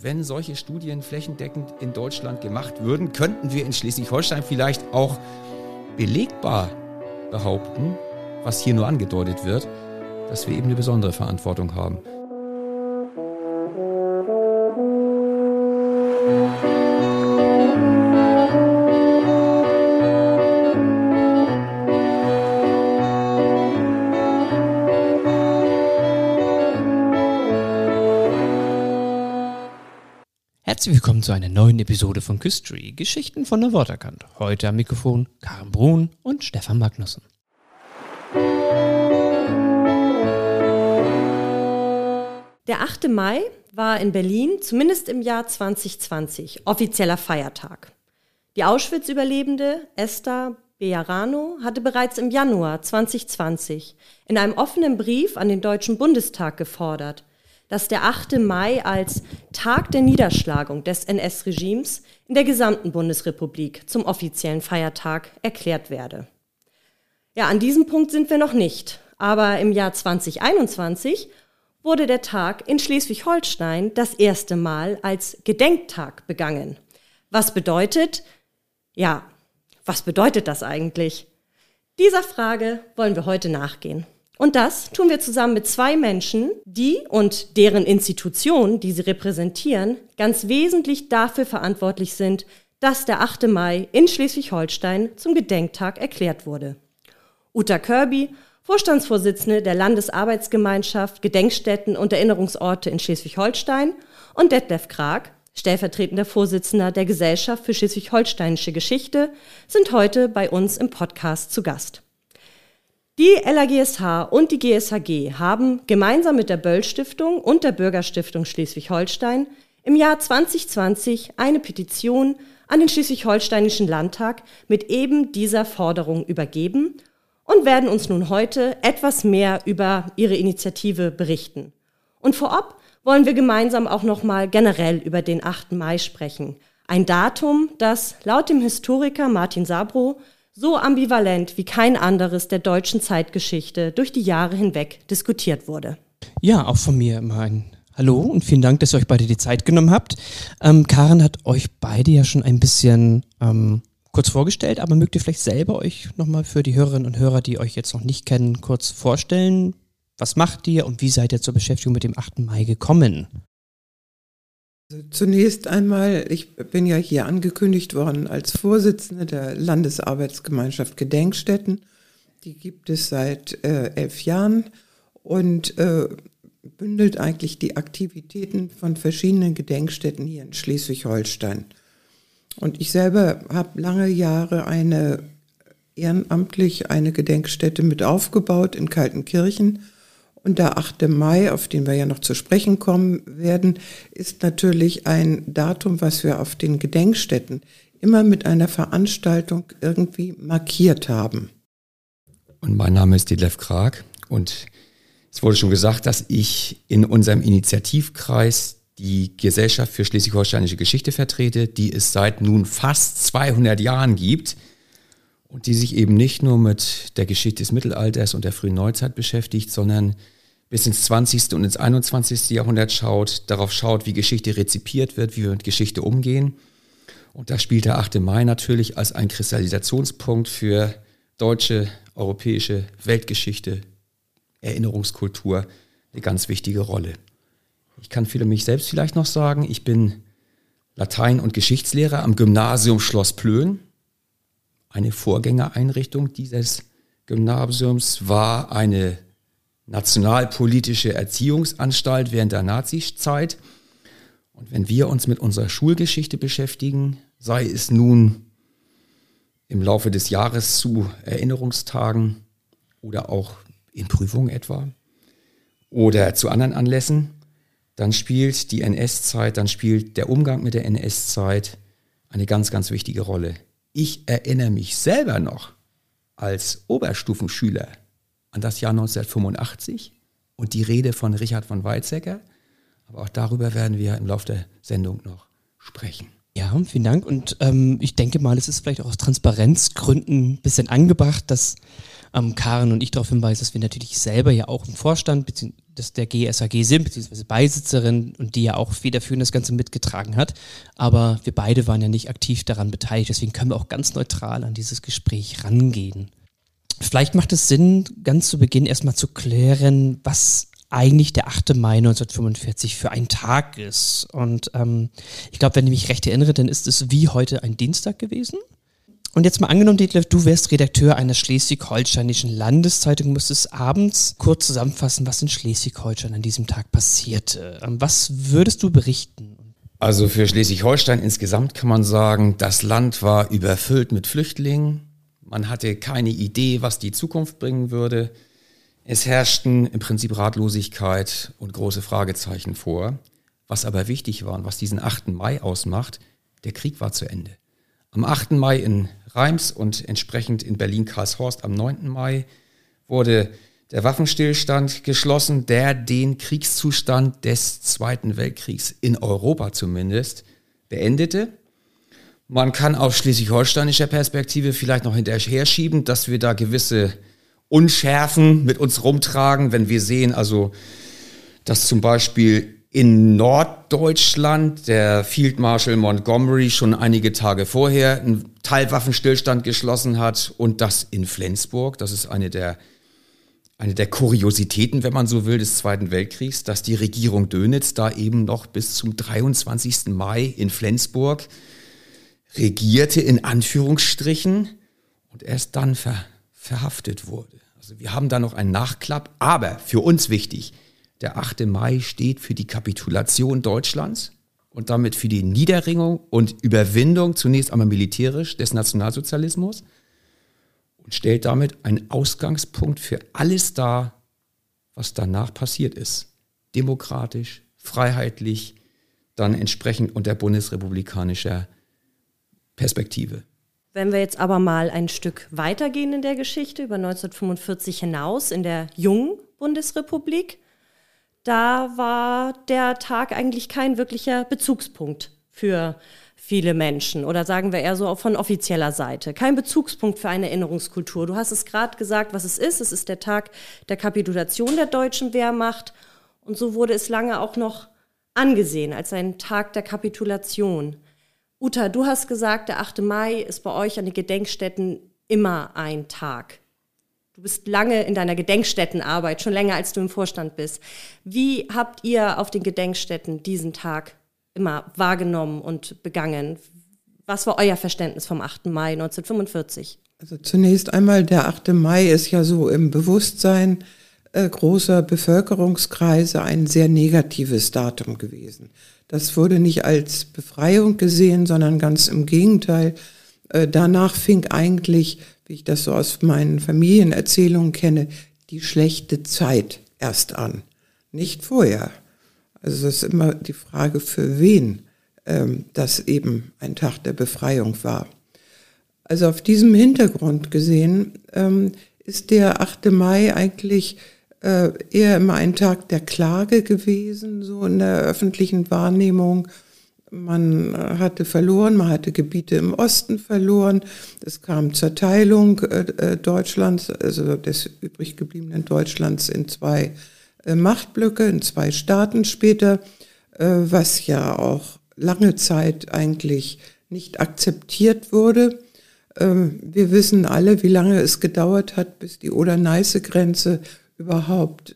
wenn solche Studien flächendeckend in Deutschland gemacht würden, könnten wir in Schleswig-Holstein vielleicht auch belegbar behaupten, was hier nur angedeutet wird, dass wir eben eine besondere Verantwortung haben. Zu einer neuen Episode von Küstry, Geschichten von der Worterkant. Heute am Mikrofon Karen Brun und Stefan Magnussen. Der 8. Mai war in Berlin, zumindest im Jahr 2020, offizieller Feiertag. Die Auschwitz-Überlebende Esther Bejarano hatte bereits im Januar 2020 in einem offenen Brief an den Deutschen Bundestag gefordert, dass der 8. Mai als Tag der Niederschlagung des NS-Regimes in der gesamten Bundesrepublik zum offiziellen Feiertag erklärt werde. Ja, an diesem Punkt sind wir noch nicht, aber im Jahr 2021 wurde der Tag in Schleswig-Holstein das erste Mal als Gedenktag begangen. Was bedeutet, ja, was bedeutet das eigentlich? Dieser Frage wollen wir heute nachgehen. Und das tun wir zusammen mit zwei Menschen, die und deren Institutionen, die sie repräsentieren, ganz wesentlich dafür verantwortlich sind, dass der 8. Mai in Schleswig-Holstein zum Gedenktag erklärt wurde. Uta Kirby, Vorstandsvorsitzende der Landesarbeitsgemeinschaft Gedenkstätten und Erinnerungsorte in Schleswig-Holstein und Detlef Krag, stellvertretender Vorsitzender der Gesellschaft für schleswig-holsteinische Geschichte, sind heute bei uns im Podcast zu Gast. Die LAGSH und die GSHG haben gemeinsam mit der Böll Stiftung und der Bürgerstiftung Schleswig-Holstein im Jahr 2020 eine Petition an den Schleswig-Holsteinischen Landtag mit eben dieser Forderung übergeben und werden uns nun heute etwas mehr über ihre Initiative berichten. Und vorab wollen wir gemeinsam auch nochmal generell über den 8. Mai sprechen. Ein Datum, das laut dem Historiker Martin Sabro so ambivalent wie kein anderes der deutschen Zeitgeschichte durch die Jahre hinweg diskutiert wurde. Ja, auch von mir immer ein Hallo und vielen Dank, dass ihr euch beide die Zeit genommen habt. Ähm, Karen hat euch beide ja schon ein bisschen ähm, kurz vorgestellt, aber mögt ihr vielleicht selber euch nochmal für die Hörerinnen und Hörer, die euch jetzt noch nicht kennen, kurz vorstellen? Was macht ihr und wie seid ihr zur Beschäftigung mit dem 8. Mai gekommen? Also zunächst einmal, ich bin ja hier angekündigt worden als Vorsitzende der Landesarbeitsgemeinschaft Gedenkstätten. Die gibt es seit äh, elf Jahren und äh, bündelt eigentlich die Aktivitäten von verschiedenen Gedenkstätten hier in Schleswig-Holstein. Und ich selber habe lange Jahre eine ehrenamtlich eine Gedenkstätte mit aufgebaut in Kaltenkirchen und der 8. Mai, auf den wir ja noch zu sprechen kommen werden, ist natürlich ein Datum, was wir auf den Gedenkstätten immer mit einer Veranstaltung irgendwie markiert haben. Und mein Name ist Detlef Krag und es wurde schon gesagt, dass ich in unserem Initiativkreis die Gesellschaft für schleswig-holsteinische Geschichte vertrete, die es seit nun fast 200 Jahren gibt und die sich eben nicht nur mit der Geschichte des Mittelalters und der frühen Neuzeit beschäftigt, sondern bis ins 20. und ins 21. Jahrhundert schaut, darauf schaut, wie Geschichte rezipiert wird, wie wir mit Geschichte umgehen. Und da spielt der 8. Mai natürlich als ein Kristallisationspunkt für deutsche, europäische Weltgeschichte, Erinnerungskultur eine ganz wichtige Rolle. Ich kann für mich selbst vielleicht noch sagen, ich bin Latein- und Geschichtslehrer am Gymnasium Schloss Plön. Eine Vorgängereinrichtung dieses Gymnasiums war eine nationalpolitische Erziehungsanstalt während der Nazizeit. Und wenn wir uns mit unserer Schulgeschichte beschäftigen, sei es nun im Laufe des Jahres zu Erinnerungstagen oder auch in Prüfungen etwa oder zu anderen Anlässen, dann spielt die NS-Zeit, dann spielt der Umgang mit der NS-Zeit eine ganz, ganz wichtige Rolle. Ich erinnere mich selber noch als Oberstufenschüler an das Jahr 1985 und die Rede von Richard von Weizsäcker. Aber auch darüber werden wir im Laufe der Sendung noch sprechen. Ja, vielen Dank. Und ähm, ich denke mal, es ist vielleicht auch aus Transparenzgründen ein bisschen angebracht, dass ähm, Karen und ich darauf hinweisen, dass wir natürlich selber ja auch im Vorstand des, der GSAG sind, beziehungsweise Beisitzerin und die ja auch federführend das Ganze mitgetragen hat. Aber wir beide waren ja nicht aktiv daran beteiligt, deswegen können wir auch ganz neutral an dieses Gespräch rangehen. Vielleicht macht es Sinn, ganz zu Beginn erstmal zu klären, was eigentlich der 8. Mai 1945 für ein Tag ist. Und ähm, ich glaube, wenn ich mich recht erinnere, dann ist es wie heute ein Dienstag gewesen. Und jetzt mal angenommen, Detlef, du wärst Redakteur einer schleswig-holsteinischen Landeszeitung, müsstest abends kurz zusammenfassen, was in Schleswig-Holstein an diesem Tag passierte. Ähm, was würdest du berichten? Also für Schleswig-Holstein insgesamt kann man sagen, das Land war überfüllt mit Flüchtlingen. Man hatte keine Idee, was die Zukunft bringen würde. Es herrschten im Prinzip Ratlosigkeit und große Fragezeichen vor. Was aber wichtig war und was diesen 8. Mai ausmacht, der Krieg war zu Ende. Am 8. Mai in Reims und entsprechend in Berlin-Karlshorst am 9. Mai wurde der Waffenstillstand geschlossen, der den Kriegszustand des Zweiten Weltkriegs in Europa zumindest beendete. Man kann aus schleswig-holsteinischer Perspektive vielleicht noch hinterher schieben, dass wir da gewisse Unschärfen mit uns rumtragen, wenn wir sehen, also, dass zum Beispiel in Norddeutschland der Field Marshal Montgomery schon einige Tage vorher einen Teilwaffenstillstand geschlossen hat und das in Flensburg, das ist eine der, eine der Kuriositäten, wenn man so will, des Zweiten Weltkriegs, dass die Regierung Dönitz da eben noch bis zum 23. Mai in Flensburg regierte, in Anführungsstrichen, und erst dann ver, verhaftet wurde. Also wir haben da noch einen Nachklapp, aber für uns wichtig, der 8. Mai steht für die Kapitulation Deutschlands und damit für die Niederringung und Überwindung zunächst einmal militärisch des Nationalsozialismus und stellt damit einen Ausgangspunkt für alles dar, was danach passiert ist. Demokratisch, freiheitlich, dann entsprechend unter bundesrepublikanischer Perspektive. Wenn wir jetzt aber mal ein Stück weitergehen in der Geschichte, über 1945 hinaus, in der jungen Bundesrepublik, da war der Tag eigentlich kein wirklicher Bezugspunkt für viele Menschen oder sagen wir eher so von offizieller Seite. Kein Bezugspunkt für eine Erinnerungskultur. Du hast es gerade gesagt, was es ist. Es ist der Tag der Kapitulation der deutschen Wehrmacht und so wurde es lange auch noch angesehen als ein Tag der Kapitulation. Uta, du hast gesagt, der 8. Mai ist bei euch an den Gedenkstätten immer ein Tag. Du bist lange in deiner Gedenkstättenarbeit, schon länger als du im Vorstand bist. Wie habt ihr auf den Gedenkstätten diesen Tag immer wahrgenommen und begangen? Was war euer Verständnis vom 8. Mai 1945? Also zunächst einmal, der 8. Mai ist ja so im Bewusstsein äh, großer Bevölkerungskreise ein sehr negatives Datum gewesen. Das wurde nicht als Befreiung gesehen, sondern ganz im Gegenteil. Äh, danach fing eigentlich wie ich das so aus meinen Familienerzählungen kenne, die schlechte Zeit erst an, nicht vorher. Also es ist immer die Frage, für wen ähm, das eben ein Tag der Befreiung war. Also auf diesem Hintergrund gesehen ähm, ist der 8. Mai eigentlich äh, eher immer ein Tag der Klage gewesen, so in der öffentlichen Wahrnehmung man äh, hatte verloren, man hatte Gebiete im Osten verloren. Es kam zur Teilung äh, äh, Deutschlands, also des übrig gebliebenen Deutschlands in zwei Machtblöcke, in zwei Staaten später, was ja auch lange Zeit eigentlich nicht akzeptiert wurde. Wir wissen alle, wie lange es gedauert hat, bis die Oder-Neiße-Grenze überhaupt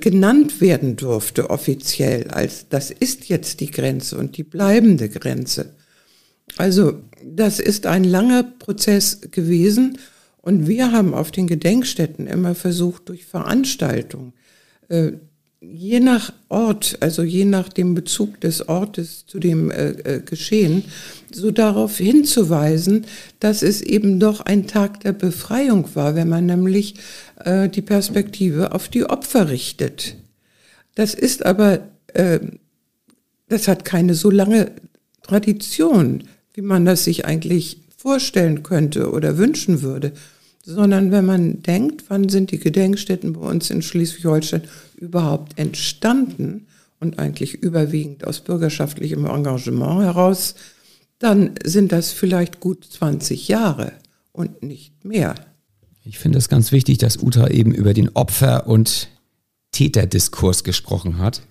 genannt werden durfte offiziell, als das ist jetzt die Grenze und die bleibende Grenze. Also das ist ein langer Prozess gewesen und wir haben auf den Gedenkstätten immer versucht, durch Veranstaltungen, äh, je nach Ort, also je nach dem Bezug des Ortes zu dem äh, äh, Geschehen, so darauf hinzuweisen, dass es eben doch ein Tag der Befreiung war, wenn man nämlich äh, die Perspektive auf die Opfer richtet. Das ist aber, äh, das hat keine so lange Tradition, wie man das sich eigentlich vorstellen könnte oder wünschen würde, sondern wenn man denkt, wann sind die Gedenkstätten bei uns in Schleswig-Holstein überhaupt entstanden und eigentlich überwiegend aus bürgerschaftlichem Engagement heraus, dann sind das vielleicht gut 20 Jahre und nicht mehr. Ich finde es ganz wichtig, dass Uta eben über den Opfer- und Täterdiskurs gesprochen hat.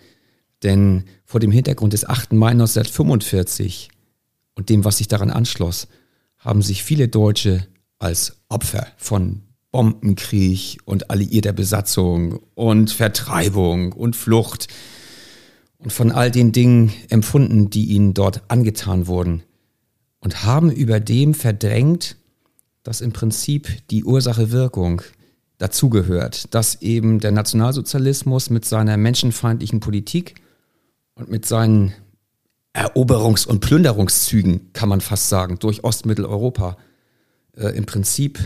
Denn vor dem Hintergrund des 8. Mai 1945 und dem, was sich daran anschloss, haben sich viele Deutsche als Opfer von Bombenkrieg und alliierter Besatzung und Vertreibung und Flucht und von all den Dingen empfunden, die ihnen dort angetan wurden und haben über dem verdrängt, dass im Prinzip die Ursache-Wirkung dazugehört, dass eben der Nationalsozialismus mit seiner menschenfeindlichen Politik und mit seinen Eroberungs- und Plünderungszügen, kann man fast sagen, durch Ostmitteleuropa äh, im Prinzip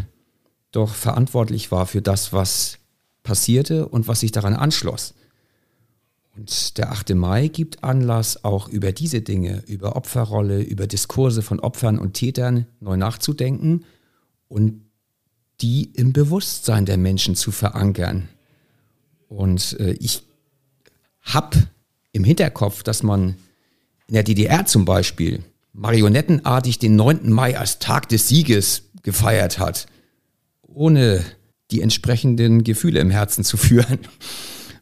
doch verantwortlich war für das, was passierte und was sich daran anschloss. Und der 8. Mai gibt Anlass, auch über diese Dinge, über Opferrolle, über Diskurse von Opfern und Tätern neu nachzudenken und die im Bewusstsein der Menschen zu verankern. Und äh, ich habe im Hinterkopf, dass man in der DDR zum Beispiel marionettenartig den 9. Mai als Tag des Sieges gefeiert hat, ohne die entsprechenden Gefühle im Herzen zu führen.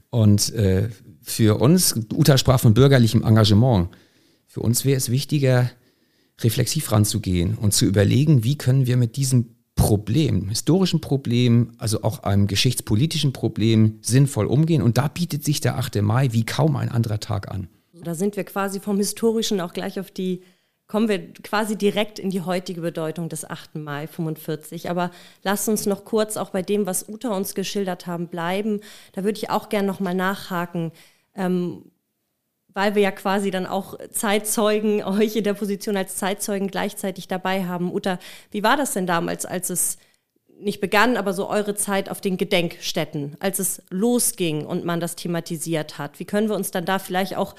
Und äh, für uns, Uta sprach von bürgerlichem Engagement, für uns wäre es wichtiger, reflexiv ranzugehen und zu überlegen, wie können wir mit diesem Problem, historischen Problem, also auch einem geschichtspolitischen Problem sinnvoll umgehen. Und da bietet sich der 8. Mai wie kaum ein anderer Tag an. Da sind wir quasi vom historischen auch gleich auf die, kommen wir quasi direkt in die heutige Bedeutung des 8. Mai 45. Aber lasst uns noch kurz auch bei dem, was Uta uns geschildert haben, bleiben. Da würde ich auch gerne nochmal nachhaken. Ähm, weil wir ja quasi dann auch Zeitzeugen, euch in der Position als Zeitzeugen gleichzeitig dabei haben. Uta, wie war das denn damals, als es nicht begann, aber so eure Zeit auf den Gedenkstätten, als es losging und man das thematisiert hat? Wie können wir uns dann da vielleicht auch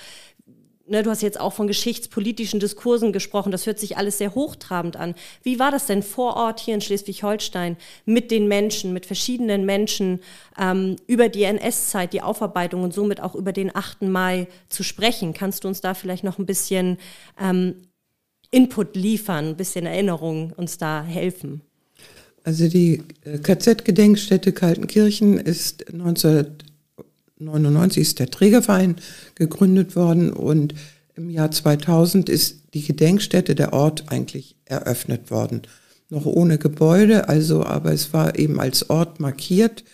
ne, du hast jetzt auch von geschichtspolitischen Diskursen gesprochen, das hört sich alles sehr hochtrabend an. Wie war das denn vor Ort hier in Schleswig-Holstein mit den Menschen, mit verschiedenen Menschen ähm, über die NS-Zeit, die Aufarbeitung und somit auch über den 8. Mai zu sprechen? Kannst du uns da vielleicht noch ein bisschen ähm, Input liefern, ein bisschen Erinnerung uns da helfen? Also die äh, KZ-Gedenkstätte Kaltenkirchen ist 19 1999 ist der Trägerverein gegründet worden und im Jahr 2000 ist die Gedenkstätte der Ort eigentlich eröffnet worden. Noch ohne Gebäude, also, aber es war eben als Ort markiert.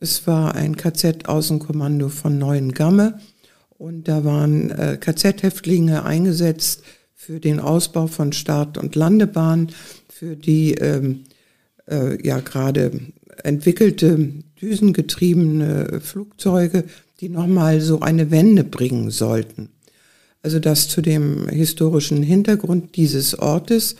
Es war ein KZ-Außenkommando von Neuengamme und da waren äh, KZ-Häftlinge eingesetzt für den Ausbau von Start- und Landebahnen, für die ähm, äh, ja gerade entwickelte düsengetriebene Flugzeuge, die nochmal so eine Wende bringen sollten. Also das zu dem historischen Hintergrund dieses Ortes.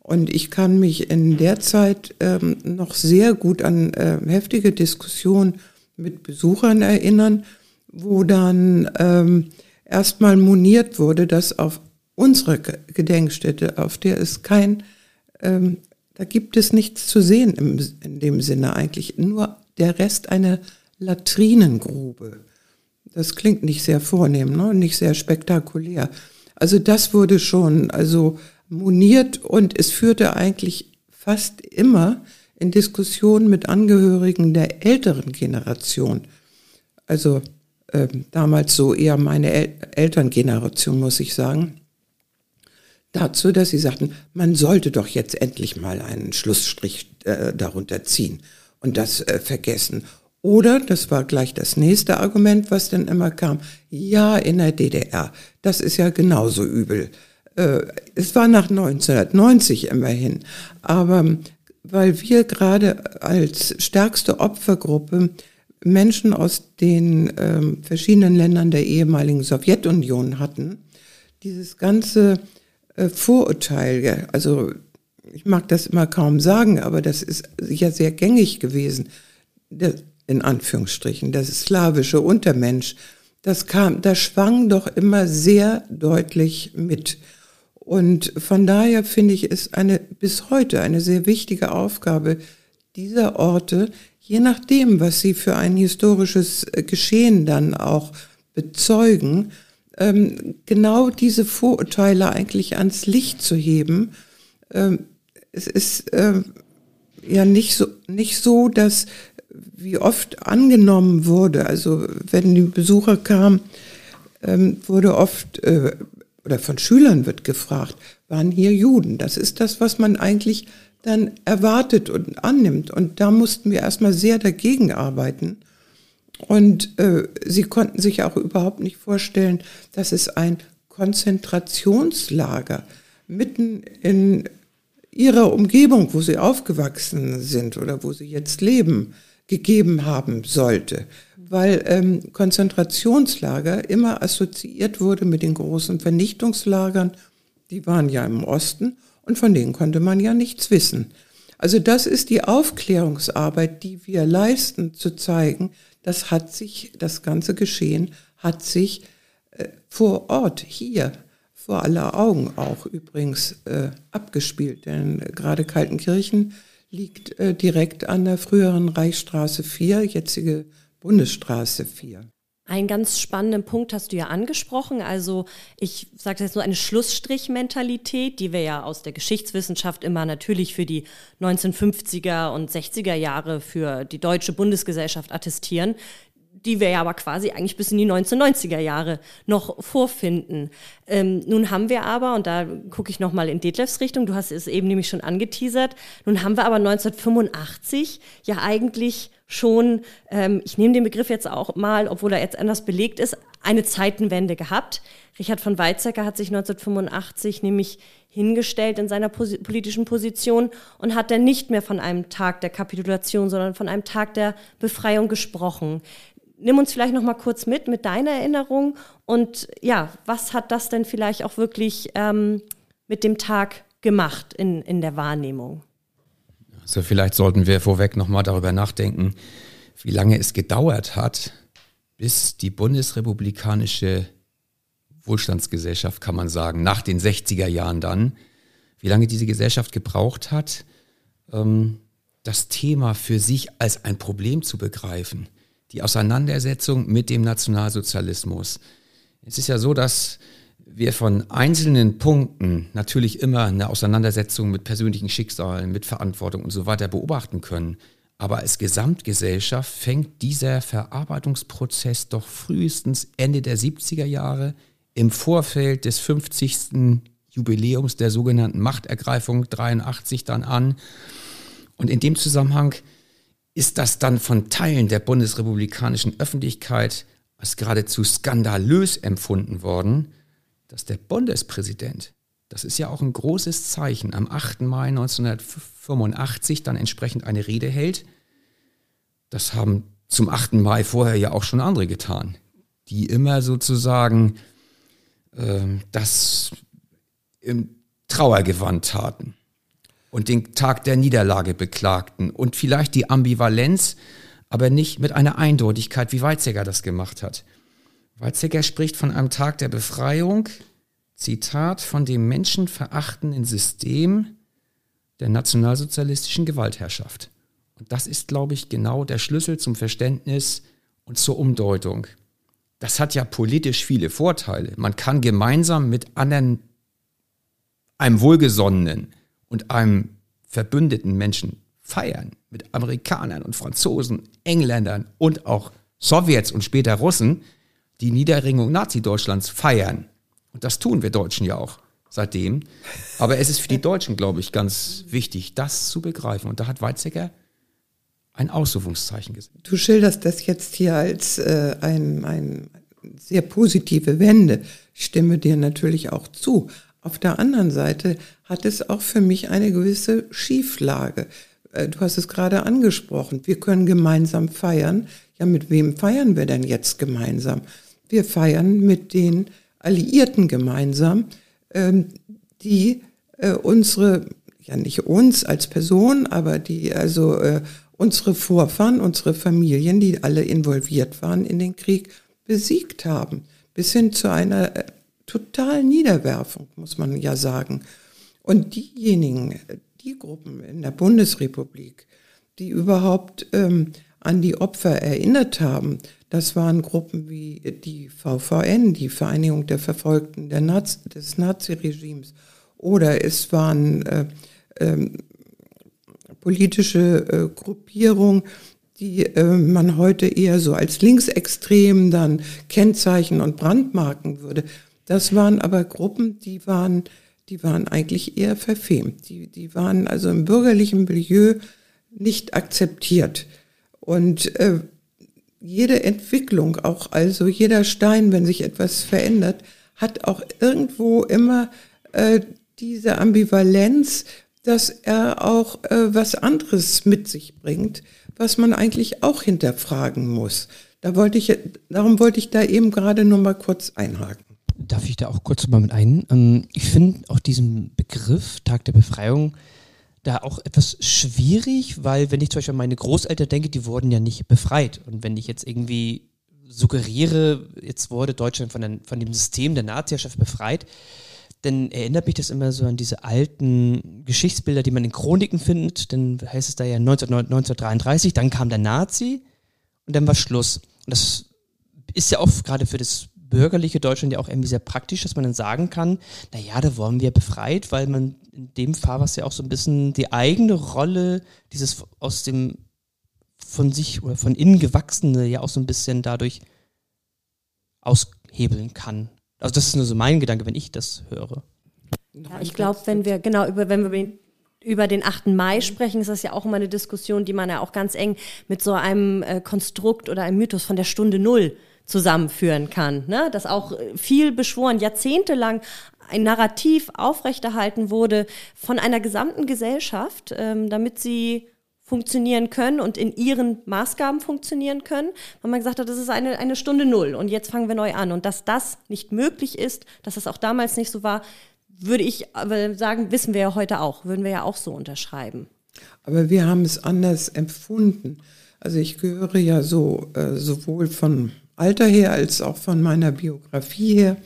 Und ich kann mich in der Zeit ähm, noch sehr gut an äh, heftige Diskussionen mit Besuchern erinnern, wo dann ähm, erstmal moniert wurde, dass auf unserer Gedenkstätte, auf der es kein ähm, da gibt es nichts zu sehen im, in dem Sinne eigentlich. Nur der Rest eine Latrinengrube. Das klingt nicht sehr vornehm, ne? nicht sehr spektakulär. Also das wurde schon also moniert und es führte eigentlich fast immer in Diskussionen mit Angehörigen der älteren Generation. Also äh, damals so eher meine El Elterngeneration, muss ich sagen dazu, dass sie sagten, man sollte doch jetzt endlich mal einen Schlussstrich äh, darunter ziehen und das äh, vergessen. Oder, das war gleich das nächste Argument, was dann immer kam, ja, in der DDR, das ist ja genauso übel. Äh, es war nach 1990 immerhin, aber weil wir gerade als stärkste Opfergruppe Menschen aus den ähm, verschiedenen Ländern der ehemaligen Sowjetunion hatten, dieses ganze äh, Vorurteil, also ich mag das immer kaum sagen, aber das ist ja sehr gängig gewesen, der, in Anführungsstrichen, das slawische Untermensch, das kam, das schwang doch immer sehr deutlich mit. Und von daher finde ich es eine, bis heute eine sehr wichtige Aufgabe dieser Orte, je nachdem, was sie für ein historisches äh, Geschehen dann auch bezeugen, ähm, genau diese Vorurteile eigentlich ans Licht zu heben. Es ist ähm, ja nicht so, nicht so, dass wie oft angenommen wurde. Also wenn die Besucher kamen, ähm, wurde oft, äh, oder von Schülern wird gefragt, waren hier Juden? Das ist das, was man eigentlich dann erwartet und annimmt. Und da mussten wir erstmal sehr dagegen arbeiten. Und äh, sie konnten sich auch überhaupt nicht vorstellen, dass es ein Konzentrationslager mitten in ihrer Umgebung, wo sie aufgewachsen sind oder wo sie jetzt leben, gegeben haben sollte, weil ähm, Konzentrationslager immer assoziiert wurde mit den großen Vernichtungslagern, die waren ja im Osten und von denen konnte man ja nichts wissen. Also das ist die Aufklärungsarbeit, die wir leisten, zu zeigen, das hat sich, das ganze Geschehen hat sich äh, vor Ort hier vor aller Augen auch übrigens äh, abgespielt, denn gerade Kaltenkirchen liegt äh, direkt an der früheren Reichsstraße 4, jetzige Bundesstraße 4. Einen ganz spannenden Punkt hast du ja angesprochen. Also ich sage jetzt nur eine Schlussstrich-Mentalität, die wir ja aus der Geschichtswissenschaft immer natürlich für die 1950er und 60er Jahre für die deutsche Bundesgesellschaft attestieren, die wir ja aber quasi eigentlich bis in die 1990er Jahre noch vorfinden. Ähm, nun haben wir aber, und da gucke ich nochmal in Detlefs Richtung, du hast es eben nämlich schon angeteasert, nun haben wir aber 1985 ja eigentlich schon, ähm, ich nehme den Begriff jetzt auch mal, obwohl er jetzt anders belegt ist, eine Zeitenwende gehabt. Richard von Weizsäcker hat sich 1985 nämlich hingestellt in seiner posi politischen Position und hat dann nicht mehr von einem Tag der Kapitulation, sondern von einem Tag der Befreiung gesprochen nimm uns vielleicht noch mal kurz mit mit deiner Erinnerung und ja, was hat das denn vielleicht auch wirklich ähm, mit dem Tag gemacht in, in der Wahrnehmung? Also vielleicht sollten wir vorweg noch mal darüber nachdenken, wie lange es gedauert hat, bis die bundesrepublikanische Wohlstandsgesellschaft, kann man sagen, nach den 60er Jahren dann, wie lange diese Gesellschaft gebraucht hat, ähm, das Thema für sich als ein Problem zu begreifen die Auseinandersetzung mit dem Nationalsozialismus. Es ist ja so, dass wir von einzelnen Punkten natürlich immer eine Auseinandersetzung mit persönlichen Schicksalen, mit Verantwortung und so weiter beobachten können. Aber als Gesamtgesellschaft fängt dieser Verarbeitungsprozess doch frühestens Ende der 70er Jahre im Vorfeld des 50. Jubiläums der sogenannten Machtergreifung 83 dann an. Und in dem Zusammenhang ist das dann von Teilen der bundesrepublikanischen Öffentlichkeit als geradezu skandalös empfunden worden, dass der Bundespräsident, das ist ja auch ein großes Zeichen, am 8. Mai 1985 dann entsprechend eine Rede hält. Das haben zum 8. Mai vorher ja auch schon andere getan, die immer sozusagen äh, das im Trauergewand taten und den Tag der Niederlage beklagten und vielleicht die Ambivalenz, aber nicht mit einer Eindeutigkeit, wie Weizsäcker das gemacht hat. Weizsäcker spricht von einem Tag der Befreiung, Zitat, von dem menschenverachtenden System der nationalsozialistischen Gewaltherrschaft. Und das ist, glaube ich, genau der Schlüssel zum Verständnis und zur Umdeutung. Das hat ja politisch viele Vorteile. Man kann gemeinsam mit anderen, einem Wohlgesonnenen, und einem verbündeten Menschen feiern, mit Amerikanern und Franzosen, Engländern und auch Sowjets und später Russen, die Niederringung Nazi-Deutschlands feiern. Und das tun wir Deutschen ja auch seitdem. Aber es ist für die Deutschen, glaube ich, ganz wichtig, das zu begreifen. Und da hat Weizsäcker ein Ausrufungszeichen gesetzt. Du schilderst das jetzt hier als äh, ein, ein sehr positive Wende. Ich stimme dir natürlich auch zu. Auf der anderen Seite hat es auch für mich eine gewisse Schieflage. Äh, du hast es gerade angesprochen. Wir können gemeinsam feiern. Ja, mit wem feiern wir denn jetzt gemeinsam? Wir feiern mit den Alliierten gemeinsam, ähm, die äh, unsere, ja nicht uns als Person, aber die also äh, unsere Vorfahren, unsere Familien, die alle involviert waren in den Krieg, besiegt haben. Bis hin zu einer totalen Niederwerfung, muss man ja sagen. Und diejenigen, die Gruppen in der Bundesrepublik, die überhaupt ähm, an die Opfer erinnert haben, das waren Gruppen wie die VVN, die Vereinigung der Verfolgten der Nazi, des Naziregimes, oder es waren äh, äh, politische äh, Gruppierungen, die äh, man heute eher so als linksextrem dann kennzeichnen und brandmarken würde. Das waren aber Gruppen, die waren, die waren eigentlich eher verfemt. Die, die waren also im bürgerlichen Milieu nicht akzeptiert. Und äh, jede Entwicklung, auch also jeder Stein, wenn sich etwas verändert, hat auch irgendwo immer äh, diese Ambivalenz, dass er auch äh, was anderes mit sich bringt, was man eigentlich auch hinterfragen muss. Da wollte ich, darum wollte ich da eben gerade nur mal kurz einhaken. Darf ich da auch kurz mal mit ein? Ähm, ich finde auch diesen Begriff Tag der Befreiung da auch etwas schwierig, weil wenn ich zum Beispiel an meine Großeltern denke, die wurden ja nicht befreit. Und wenn ich jetzt irgendwie suggeriere, jetzt wurde Deutschland von, den, von dem System der Naziherrschaft befreit, dann erinnert mich das immer so an diese alten Geschichtsbilder, die man in Chroniken findet. Dann heißt es da ja 19, 1933, dann kam der Nazi und dann war Schluss. Und das ist ja auch gerade für das bürgerliche Deutschland ja auch irgendwie sehr praktisch, dass man dann sagen kann, naja, da wollen wir befreit, weil man in dem Fall was ja auch so ein bisschen die eigene Rolle, dieses aus dem von sich oder von innen gewachsene ja auch so ein bisschen dadurch aushebeln kann. Also das ist nur so mein Gedanke, wenn ich das höre. Ja, ich glaube, wenn wir, genau, über, wenn wir über den 8. Mai sprechen, ist das ja auch immer eine Diskussion, die man ja auch ganz eng mit so einem äh, Konstrukt oder einem Mythos von der Stunde Null zusammenführen kann. Ne? Dass auch viel beschworen, jahrzehntelang ein Narrativ aufrechterhalten wurde von einer gesamten Gesellschaft, ähm, damit sie funktionieren können und in ihren Maßgaben funktionieren können, weil man gesagt hat, das ist eine, eine Stunde Null und jetzt fangen wir neu an. Und dass das nicht möglich ist, dass das auch damals nicht so war, würde ich sagen, wissen wir ja heute auch, würden wir ja auch so unterschreiben. Aber wir haben es anders empfunden. Also ich gehöre ja so äh, sowohl von Alter her als auch von meiner Biografie her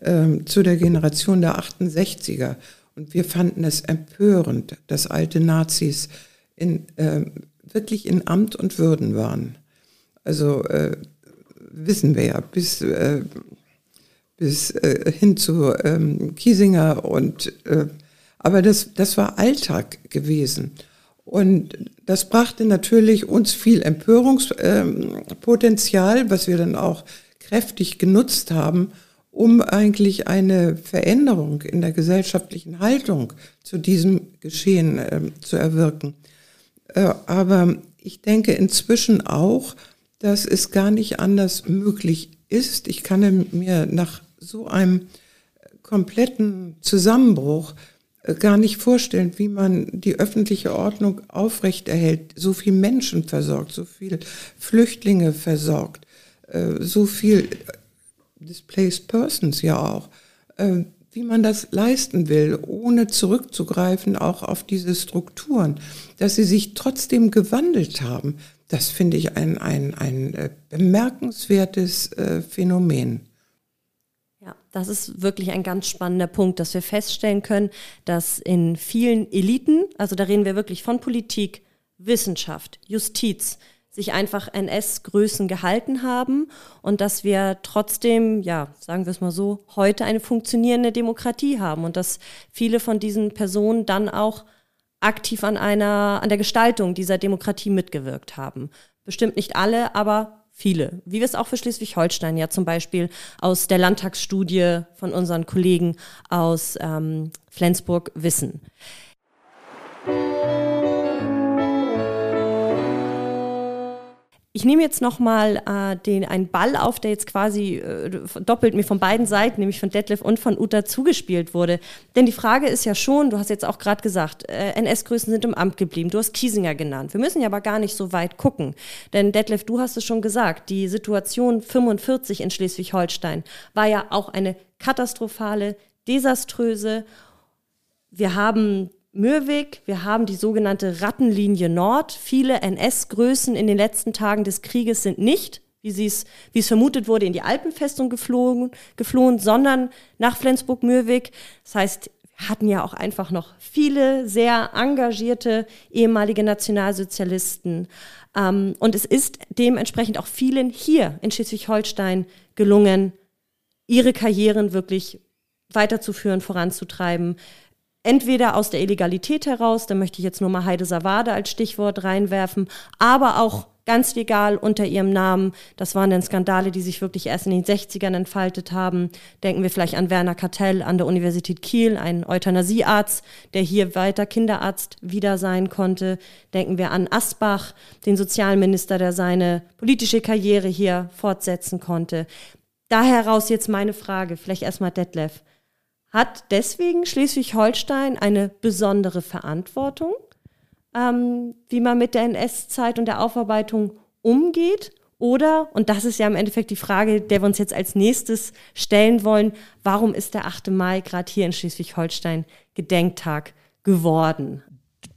äh, zu der Generation der 68er. Und wir fanden es empörend, dass alte Nazis in, äh, wirklich in Amt und Würden waren. Also äh, wissen wir ja, bis, äh, bis äh, hin zu ähm, Kiesinger und äh, aber das, das war Alltag gewesen. Und das brachte natürlich uns viel Empörungspotenzial, ähm, was wir dann auch kräftig genutzt haben, um eigentlich eine Veränderung in der gesellschaftlichen Haltung zu diesem Geschehen äh, zu erwirken. Äh, aber ich denke inzwischen auch, dass es gar nicht anders möglich ist. Ich kann mir nach so einem kompletten Zusammenbruch äh, gar nicht vorstellen, wie man die öffentliche Ordnung aufrechterhält, so viel Menschen versorgt, so viel Flüchtlinge versorgt, äh, so viel Displaced Persons ja auch wie man das leisten will, ohne zurückzugreifen auch auf diese Strukturen, dass sie sich trotzdem gewandelt haben, das finde ich ein, ein, ein äh, bemerkenswertes äh, Phänomen. Das ist wirklich ein ganz spannender Punkt, dass wir feststellen können, dass in vielen Eliten, also da reden wir wirklich von Politik, Wissenschaft, Justiz, sich einfach NS-Größen gehalten haben und dass wir trotzdem, ja, sagen wir es mal so, heute eine funktionierende Demokratie haben und dass viele von diesen Personen dann auch aktiv an einer, an der Gestaltung dieser Demokratie mitgewirkt haben. Bestimmt nicht alle, aber viele. Wie wir es auch für Schleswig-Holstein ja zum Beispiel aus der Landtagsstudie von unseren Kollegen aus ähm, Flensburg wissen. Ich nehme jetzt nochmal äh, einen Ball auf, der jetzt quasi äh, doppelt mir von beiden Seiten, nämlich von Detlef und von Uta zugespielt wurde. Denn die Frage ist ja schon, du hast jetzt auch gerade gesagt, äh, NS-Größen sind im Amt geblieben. Du hast Kiesinger genannt. Wir müssen ja aber gar nicht so weit gucken. Denn Detlef, du hast es schon gesagt, die Situation 45 in Schleswig-Holstein war ja auch eine katastrophale, desaströse. Wir haben Mürwik, wir haben die sogenannte Rattenlinie Nord. Viele NS-Größen in den letzten Tagen des Krieges sind nicht, wie, wie es vermutet wurde, in die Alpenfestung geflohen, geflohen sondern nach Flensburg-Mürwik. Das heißt, wir hatten ja auch einfach noch viele sehr engagierte ehemalige Nationalsozialisten. Ähm, und es ist dementsprechend auch vielen hier in Schleswig-Holstein gelungen, ihre Karrieren wirklich weiterzuführen, voranzutreiben entweder aus der Illegalität heraus, da möchte ich jetzt nur mal Heide Savade als Stichwort reinwerfen, aber auch ganz legal unter ihrem Namen. Das waren dann Skandale, die sich wirklich erst in den 60ern entfaltet haben. Denken wir vielleicht an Werner Kartell an der Universität Kiel, ein Euthanasiearzt, der hier weiter Kinderarzt wieder sein konnte. Denken wir an Asbach, den Sozialminister, der seine politische Karriere hier fortsetzen konnte. Daher heraus jetzt meine Frage, vielleicht erstmal Detlef. Hat deswegen Schleswig-Holstein eine besondere Verantwortung? ähm, wie man mit der NS-Zeit und der Aufarbeitung umgeht? Oder, und das ist ja im Endeffekt die Frage, der wir uns jetzt als nächstes stellen wollen, warum ist der 8. Mai gerade hier in Schleswig-Holstein Gedenktag geworden?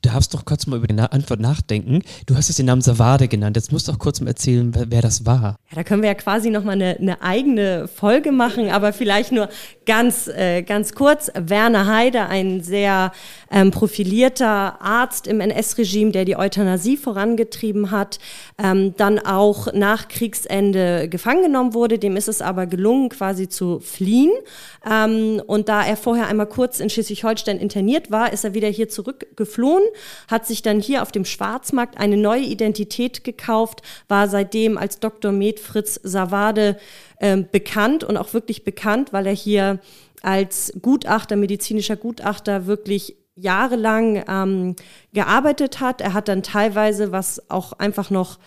Du darfst doch kurz mal über die Na Antwort nachdenken. Du hast es den Namen Savade genannt. Jetzt musst du auch kurz mal erzählen, wer, wer das war. Ja, da können wir ja quasi nochmal eine, eine eigene Folge machen, aber vielleicht nur ganz, äh, ganz kurz. Werner Heide, ein sehr ähm, profilierter Arzt im NS-Regime, der die Euthanasie vorangetrieben hat, ähm, dann auch nach Kriegsende gefangen genommen wurde. Dem ist es aber gelungen, quasi zu fliehen. Ähm, und da er vorher einmal kurz in Schleswig-Holstein interniert war, ist er wieder hier zurückgeflohen hat sich dann hier auf dem Schwarzmarkt eine neue Identität gekauft, war seitdem als Dr. Med Fritz Savade äh, bekannt und auch wirklich bekannt, weil er hier als Gutachter, medizinischer Gutachter wirklich jahrelang ähm, gearbeitet hat. Er hat dann teilweise, was auch einfach noch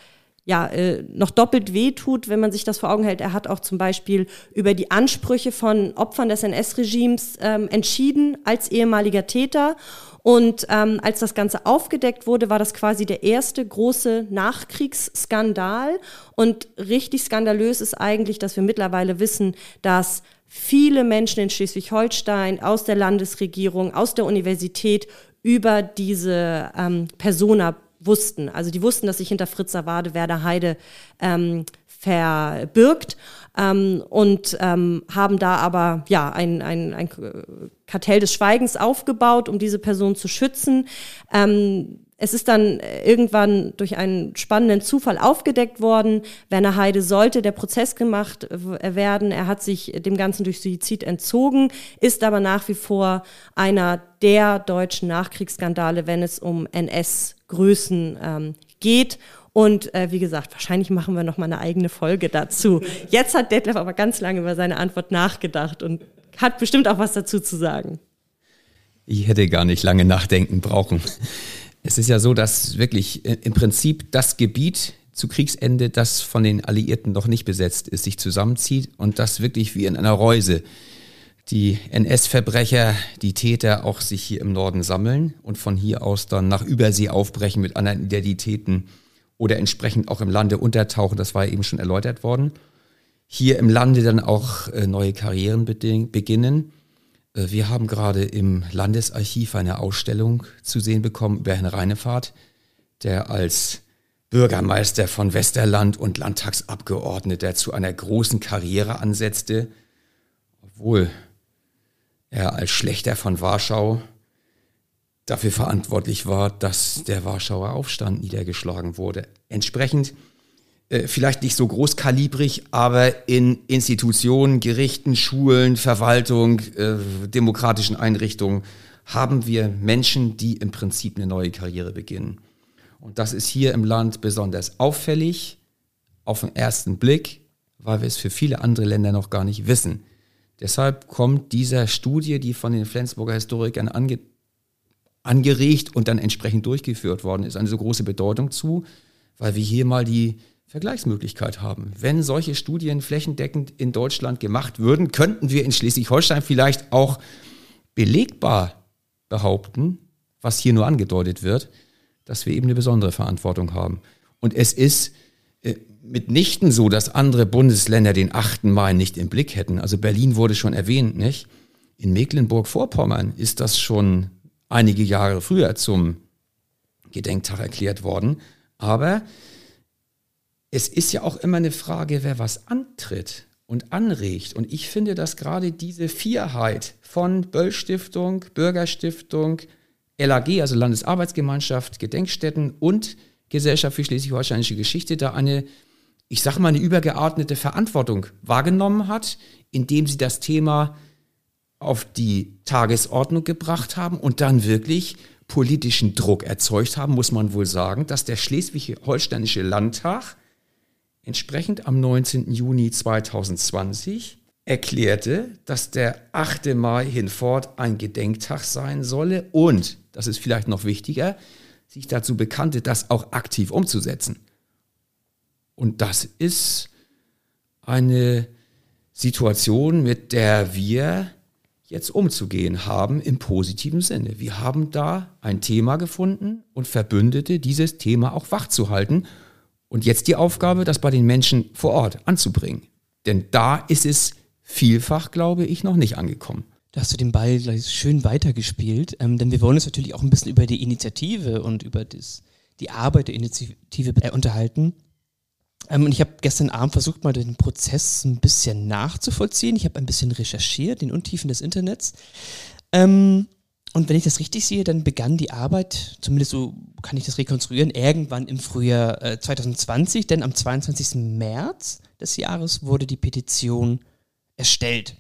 ja, äh, noch doppelt wehtut, wenn man sich das vor Augen hält. Er hat auch zum Beispiel über die Ansprüche von Opfern des NS-Regimes ähm, entschieden als ehemaliger Täter und ähm, als das Ganze aufgedeckt wurde, war das quasi der erste große Nachkriegsskandal. Und richtig skandalös ist eigentlich, dass wir mittlerweile wissen, dass viele Menschen in Schleswig-Holstein aus der Landesregierung, aus der Universität über diese ähm, Persona wussten. Also die wussten, dass sich hinter Fritz Savade Werder Heide ähm, verbirgt ähm, und ähm, haben da aber ja ein, ein, ein Kartell des Schweigens aufgebaut, um diese Person zu schützen. Ähm, es ist dann irgendwann durch einen spannenden Zufall aufgedeckt worden. Werner Heide sollte der Prozess gemacht werden. Er hat sich dem Ganzen durch Suizid entzogen, ist aber nach wie vor einer der deutschen Nachkriegsskandale, wenn es um NS-Größen ähm, geht. Und äh, wie gesagt, wahrscheinlich machen wir noch mal eine eigene Folge dazu. Jetzt hat Detlef aber ganz lange über seine Antwort nachgedacht und hat bestimmt auch was dazu zu sagen. Ich hätte gar nicht lange nachdenken brauchen. Es ist ja so, dass wirklich äh, im Prinzip das Gebiet zu Kriegsende, das von den Alliierten noch nicht besetzt ist, sich zusammenzieht und das wirklich wie in einer Reuse die NS-Verbrecher, die Täter auch sich hier im Norden sammeln und von hier aus dann nach Übersee aufbrechen mit anderen Identitäten oder entsprechend auch im Lande untertauchen, das war eben schon erläutert worden. Hier im Lande dann auch äh, neue Karrieren beginnen. Äh, wir haben gerade im Landesarchiv eine Ausstellung zu sehen bekommen über Herrn Reinefahrt, der als Bürgermeister von Westerland und Landtagsabgeordneter zu einer großen Karriere ansetzte, obwohl er als Schlechter von Warschau dafür verantwortlich war, dass der Warschauer Aufstand niedergeschlagen wurde. Entsprechend äh, vielleicht nicht so großkalibrig, aber in Institutionen, Gerichten, Schulen, Verwaltung, äh, demokratischen Einrichtungen haben wir Menschen, die im Prinzip eine neue Karriere beginnen. Und das ist hier im Land besonders auffällig auf den ersten Blick, weil wir es für viele andere Länder noch gar nicht wissen. Deshalb kommt dieser Studie, die von den Flensburger Historikern ange angeregt und dann entsprechend durchgeführt worden ist, eine so große Bedeutung zu, weil wir hier mal die Vergleichsmöglichkeit haben. Wenn solche Studien flächendeckend in Deutschland gemacht würden, könnten wir in Schleswig-Holstein vielleicht auch belegbar behaupten, was hier nur angedeutet wird, dass wir eben eine besondere Verantwortung haben. Und es ist äh, mitnichten so, dass andere Bundesländer den 8. Mai nicht im Blick hätten. Also Berlin wurde schon erwähnt, nicht? In Mecklenburg-Vorpommern ist das schon einige Jahre früher zum Gedenktag erklärt worden. Aber es ist ja auch immer eine Frage, wer was antritt und anregt. Und ich finde, dass gerade diese Vierheit von Böll-Stiftung, Bürgerstiftung, LAG, also Landesarbeitsgemeinschaft, Gedenkstätten und Gesellschaft für schleswig-holsteinische Geschichte da eine, ich sag mal, eine übergeordnete Verantwortung wahrgenommen hat, indem sie das Thema auf die Tagesordnung gebracht haben und dann wirklich politischen Druck erzeugt haben, muss man wohl sagen, dass der schleswig-holsteinische Landtag entsprechend am 19. Juni 2020 erklärte, dass der 8. Mai hinfort ein Gedenktag sein solle und, das ist vielleicht noch wichtiger, sich dazu bekannte, das auch aktiv umzusetzen. Und das ist eine Situation, mit der wir jetzt umzugehen haben im positiven Sinne. Wir haben da ein Thema gefunden und Verbündete, dieses Thema auch wachzuhalten. Und jetzt die Aufgabe, das bei den Menschen vor Ort anzubringen. Denn da ist es vielfach, glaube ich, noch nicht angekommen. Da hast du den Ball gleich schön weitergespielt, ähm, denn wir wollen uns natürlich auch ein bisschen über die Initiative und über das, die Arbeit der Initiative äh, unterhalten. Ähm, und ich habe gestern Abend versucht, mal den Prozess ein bisschen nachzuvollziehen. Ich habe ein bisschen recherchiert in den Untiefen des Internets. Ähm, und wenn ich das richtig sehe, dann begann die Arbeit, zumindest so kann ich das rekonstruieren, irgendwann im Frühjahr äh, 2020, denn am 22. März des Jahres wurde die Petition erstellt.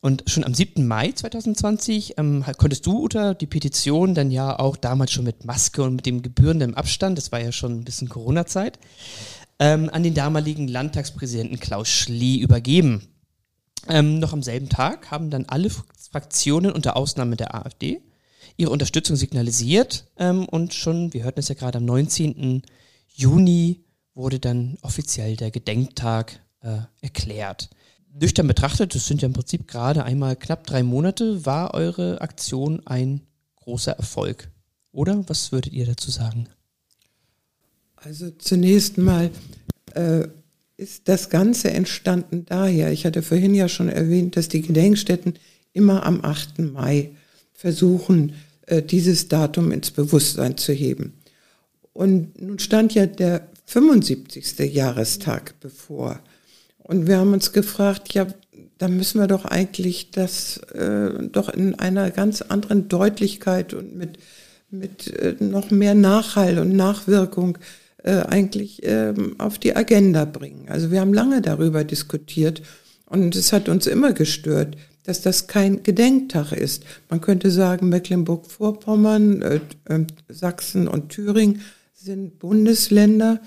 Und schon am 7. Mai 2020 ähm, konntest du, Uta, die Petition dann ja auch damals schon mit Maske und mit dem gebührenden Abstand, das war ja schon ein bisschen Corona-Zeit, ähm, an den damaligen Landtagspräsidenten Klaus Schlie übergeben. Ähm, noch am selben Tag haben dann alle Fraktionen unter Ausnahme der AfD ihre Unterstützung signalisiert ähm, und schon, wir hörten es ja gerade am 19. Juni, wurde dann offiziell der Gedenktag äh, erklärt. Nüchtern betrachtet, das sind ja im Prinzip gerade einmal knapp drei Monate, war eure Aktion ein großer Erfolg. Oder was würdet ihr dazu sagen? Also zunächst mal äh, ist das Ganze entstanden daher. Ich hatte vorhin ja schon erwähnt, dass die Gedenkstätten immer am 8. Mai versuchen, äh, dieses Datum ins Bewusstsein zu heben. Und nun stand ja der 75. Jahrestag bevor. Und wir haben uns gefragt, ja, da müssen wir doch eigentlich das äh, doch in einer ganz anderen Deutlichkeit und mit, mit äh, noch mehr Nachhall und Nachwirkung äh, eigentlich ähm, auf die Agenda bringen. Also wir haben lange darüber diskutiert und es hat uns immer gestört, dass das kein Gedenktag ist. Man könnte sagen, Mecklenburg-Vorpommern, äh, äh, Sachsen und Thüringen sind Bundesländer,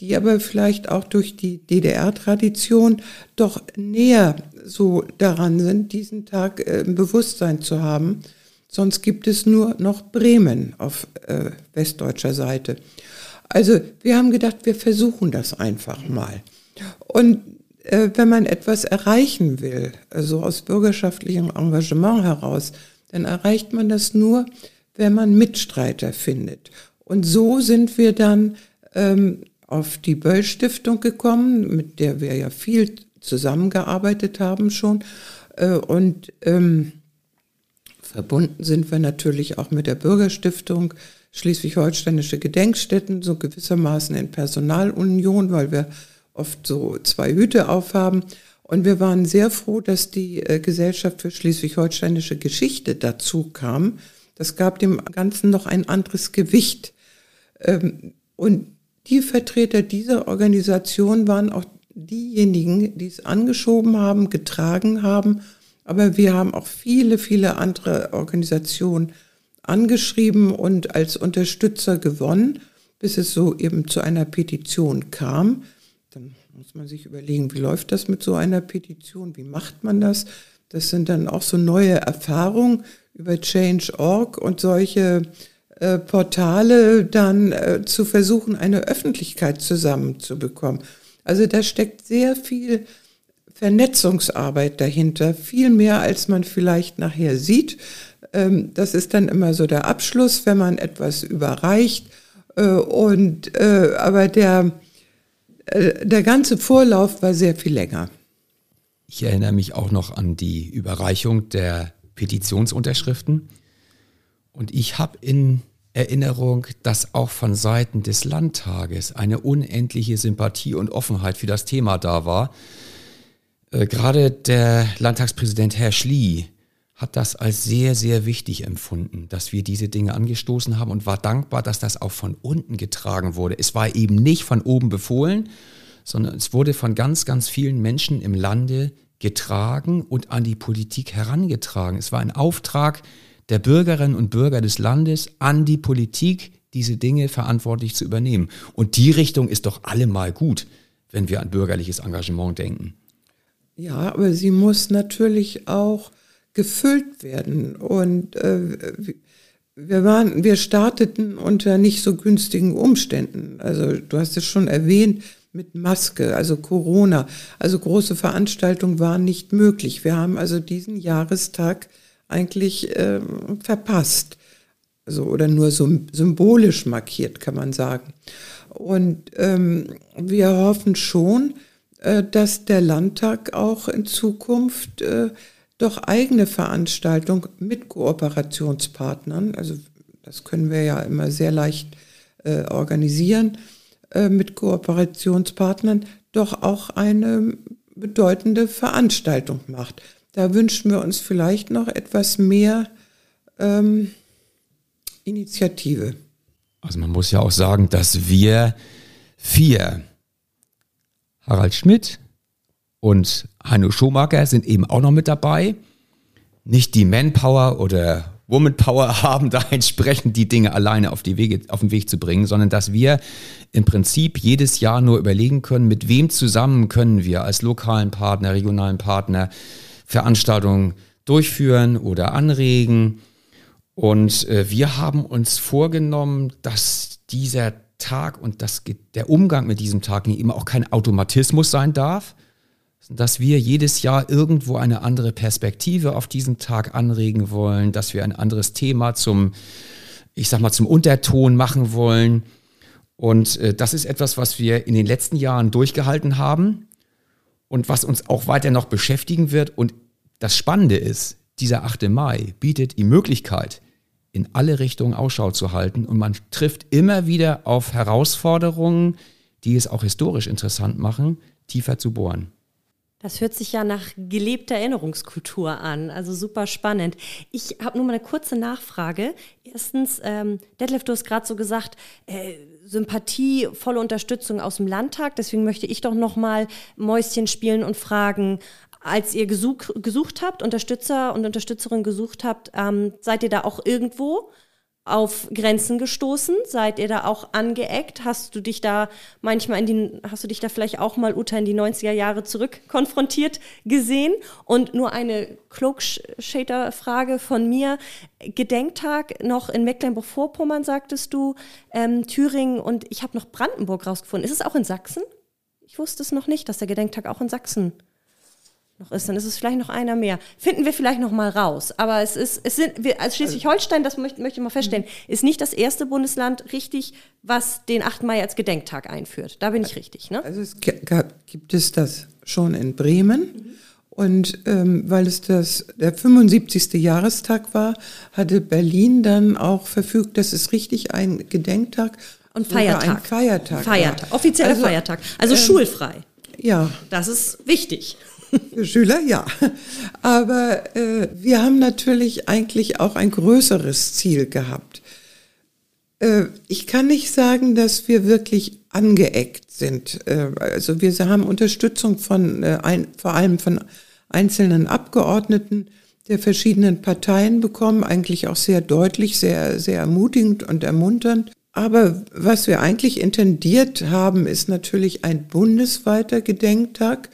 die aber vielleicht auch durch die DDR-Tradition doch näher so daran sind, diesen Tag äh, im Bewusstsein zu haben. Sonst gibt es nur noch Bremen auf äh, westdeutscher Seite. Also wir haben gedacht, wir versuchen das einfach mal. Und äh, wenn man etwas erreichen will, also aus bürgerschaftlichem Engagement heraus, dann erreicht man das nur, wenn man Mitstreiter findet. Und so sind wir dann ähm, auf die Böll Stiftung gekommen, mit der wir ja viel zusammengearbeitet haben schon. Äh, und ähm, verbunden sind wir natürlich auch mit der Bürgerstiftung schleswig-holsteinische Gedenkstätten, so gewissermaßen in Personalunion, weil wir oft so zwei Hüte aufhaben. Und wir waren sehr froh, dass die äh, Gesellschaft für schleswig-holsteinische Geschichte dazu kam. Das gab dem Ganzen noch ein anderes Gewicht. Ähm, und die Vertreter dieser Organisation waren auch diejenigen, die es angeschoben haben, getragen haben. Aber wir haben auch viele, viele andere Organisationen angeschrieben und als Unterstützer gewonnen, bis es so eben zu einer Petition kam. Dann muss man sich überlegen, wie läuft das mit so einer Petition? Wie macht man das? Das sind dann auch so neue Erfahrungen über Change.org und solche äh, Portale dann äh, zu versuchen, eine Öffentlichkeit zusammenzubekommen. Also da steckt sehr viel Vernetzungsarbeit dahinter, viel mehr als man vielleicht nachher sieht. Ähm, das ist dann immer so der Abschluss, wenn man etwas überreicht. Äh, und, äh, aber der, äh, der ganze Vorlauf war sehr viel länger. Ich erinnere mich auch noch an die Überreichung der Petitionsunterschriften. Und ich habe in Erinnerung, dass auch von Seiten des Landtages eine unendliche Sympathie und Offenheit für das Thema da war. Äh, gerade der Landtagspräsident Herr Schlie hat das als sehr, sehr wichtig empfunden, dass wir diese Dinge angestoßen haben und war dankbar, dass das auch von unten getragen wurde. Es war eben nicht von oben befohlen, sondern es wurde von ganz, ganz vielen Menschen im Lande getragen und an die Politik herangetragen. Es war ein Auftrag der Bürgerinnen und Bürger des Landes an die Politik, diese Dinge verantwortlich zu übernehmen. Und die Richtung ist doch allemal gut, wenn wir an bürgerliches Engagement denken. Ja, aber sie muss natürlich auch gefüllt werden. Und äh, wir waren, wir starteten unter nicht so günstigen Umständen. Also du hast es schon erwähnt mit Maske, also Corona. Also große Veranstaltungen waren nicht möglich. Wir haben also diesen Jahrestag eigentlich äh, verpasst. Also, oder nur symbolisch markiert, kann man sagen. Und ähm, wir hoffen schon, äh, dass der Landtag auch in Zukunft äh, doch eigene Veranstaltungen mit Kooperationspartnern, also das können wir ja immer sehr leicht äh, organisieren, äh, mit Kooperationspartnern doch auch eine bedeutende Veranstaltung macht. Da wünschen wir uns vielleicht noch etwas mehr ähm, Initiative. Also man muss ja auch sagen, dass wir vier, Harald Schmidt, und Heino Schumacher sind eben auch noch mit dabei. Nicht die Manpower oder Womanpower haben, da entsprechend die Dinge alleine auf, die Wege, auf den Weg zu bringen, sondern dass wir im Prinzip jedes Jahr nur überlegen können, mit wem zusammen können wir als lokalen Partner, regionalen Partner Veranstaltungen durchführen oder anregen. Und äh, wir haben uns vorgenommen, dass dieser Tag und das, der Umgang mit diesem Tag eben auch kein Automatismus sein darf, dass wir jedes Jahr irgendwo eine andere Perspektive auf diesen Tag anregen wollen, dass wir ein anderes Thema zum, ich sag mal, zum Unterton machen wollen. Und äh, das ist etwas, was wir in den letzten Jahren durchgehalten haben und was uns auch weiter noch beschäftigen wird. Und das Spannende ist, dieser 8. Mai bietet die Möglichkeit, in alle Richtungen Ausschau zu halten und man trifft immer wieder auf Herausforderungen, die es auch historisch interessant machen, tiefer zu bohren. Das hört sich ja nach gelebter Erinnerungskultur an, also super spannend. Ich habe nur mal eine kurze Nachfrage. Erstens, ähm, Detlef, du hast gerade so gesagt, äh, Sympathie, volle Unterstützung aus dem Landtag. Deswegen möchte ich doch noch mal Mäuschen spielen und fragen, als ihr gesuch, gesucht habt, Unterstützer und Unterstützerinnen gesucht habt, ähm, seid ihr da auch irgendwo auf Grenzen gestoßen? Seid ihr da auch angeeckt? Hast du dich da manchmal in die, hast du dich da vielleicht auch mal, Uta, in die 90er Jahre zurück konfrontiert gesehen? Und nur eine Cloak-Shader-Frage von mir. Gedenktag noch in Mecklenburg-Vorpommern, sagtest du, ähm, Thüringen und ich habe noch Brandenburg rausgefunden. Ist es auch in Sachsen? Ich wusste es noch nicht, dass der Gedenktag auch in Sachsen noch ist, dann ist es vielleicht noch einer mehr. Finden wir vielleicht noch mal raus. Aber es ist, es sind, wir, als Schleswig-Holstein, das möchte, möchte ich mal feststellen, ist nicht das erste Bundesland richtig, was den 8. Mai als Gedenktag einführt. Da bin ich richtig, ne? Also es gab, gibt es das schon in Bremen. Mhm. Und ähm, weil es das der 75. Jahrestag war, hatte Berlin dann auch verfügt, dass es richtig ein Gedenktag und Feiertag. Ein Feiertag. Feiertag. Offizieller also, Feiertag. Also ähm, schulfrei. Ja. Das ist wichtig. Für Schüler, ja. Aber äh, wir haben natürlich eigentlich auch ein größeres Ziel gehabt. Äh, ich kann nicht sagen, dass wir wirklich angeeckt sind. Äh, also wir haben Unterstützung von äh, ein, vor allem von einzelnen Abgeordneten der verschiedenen Parteien bekommen, eigentlich auch sehr deutlich, sehr, sehr ermutigend und ermunternd. Aber was wir eigentlich intendiert haben, ist natürlich ein bundesweiter Gedenktag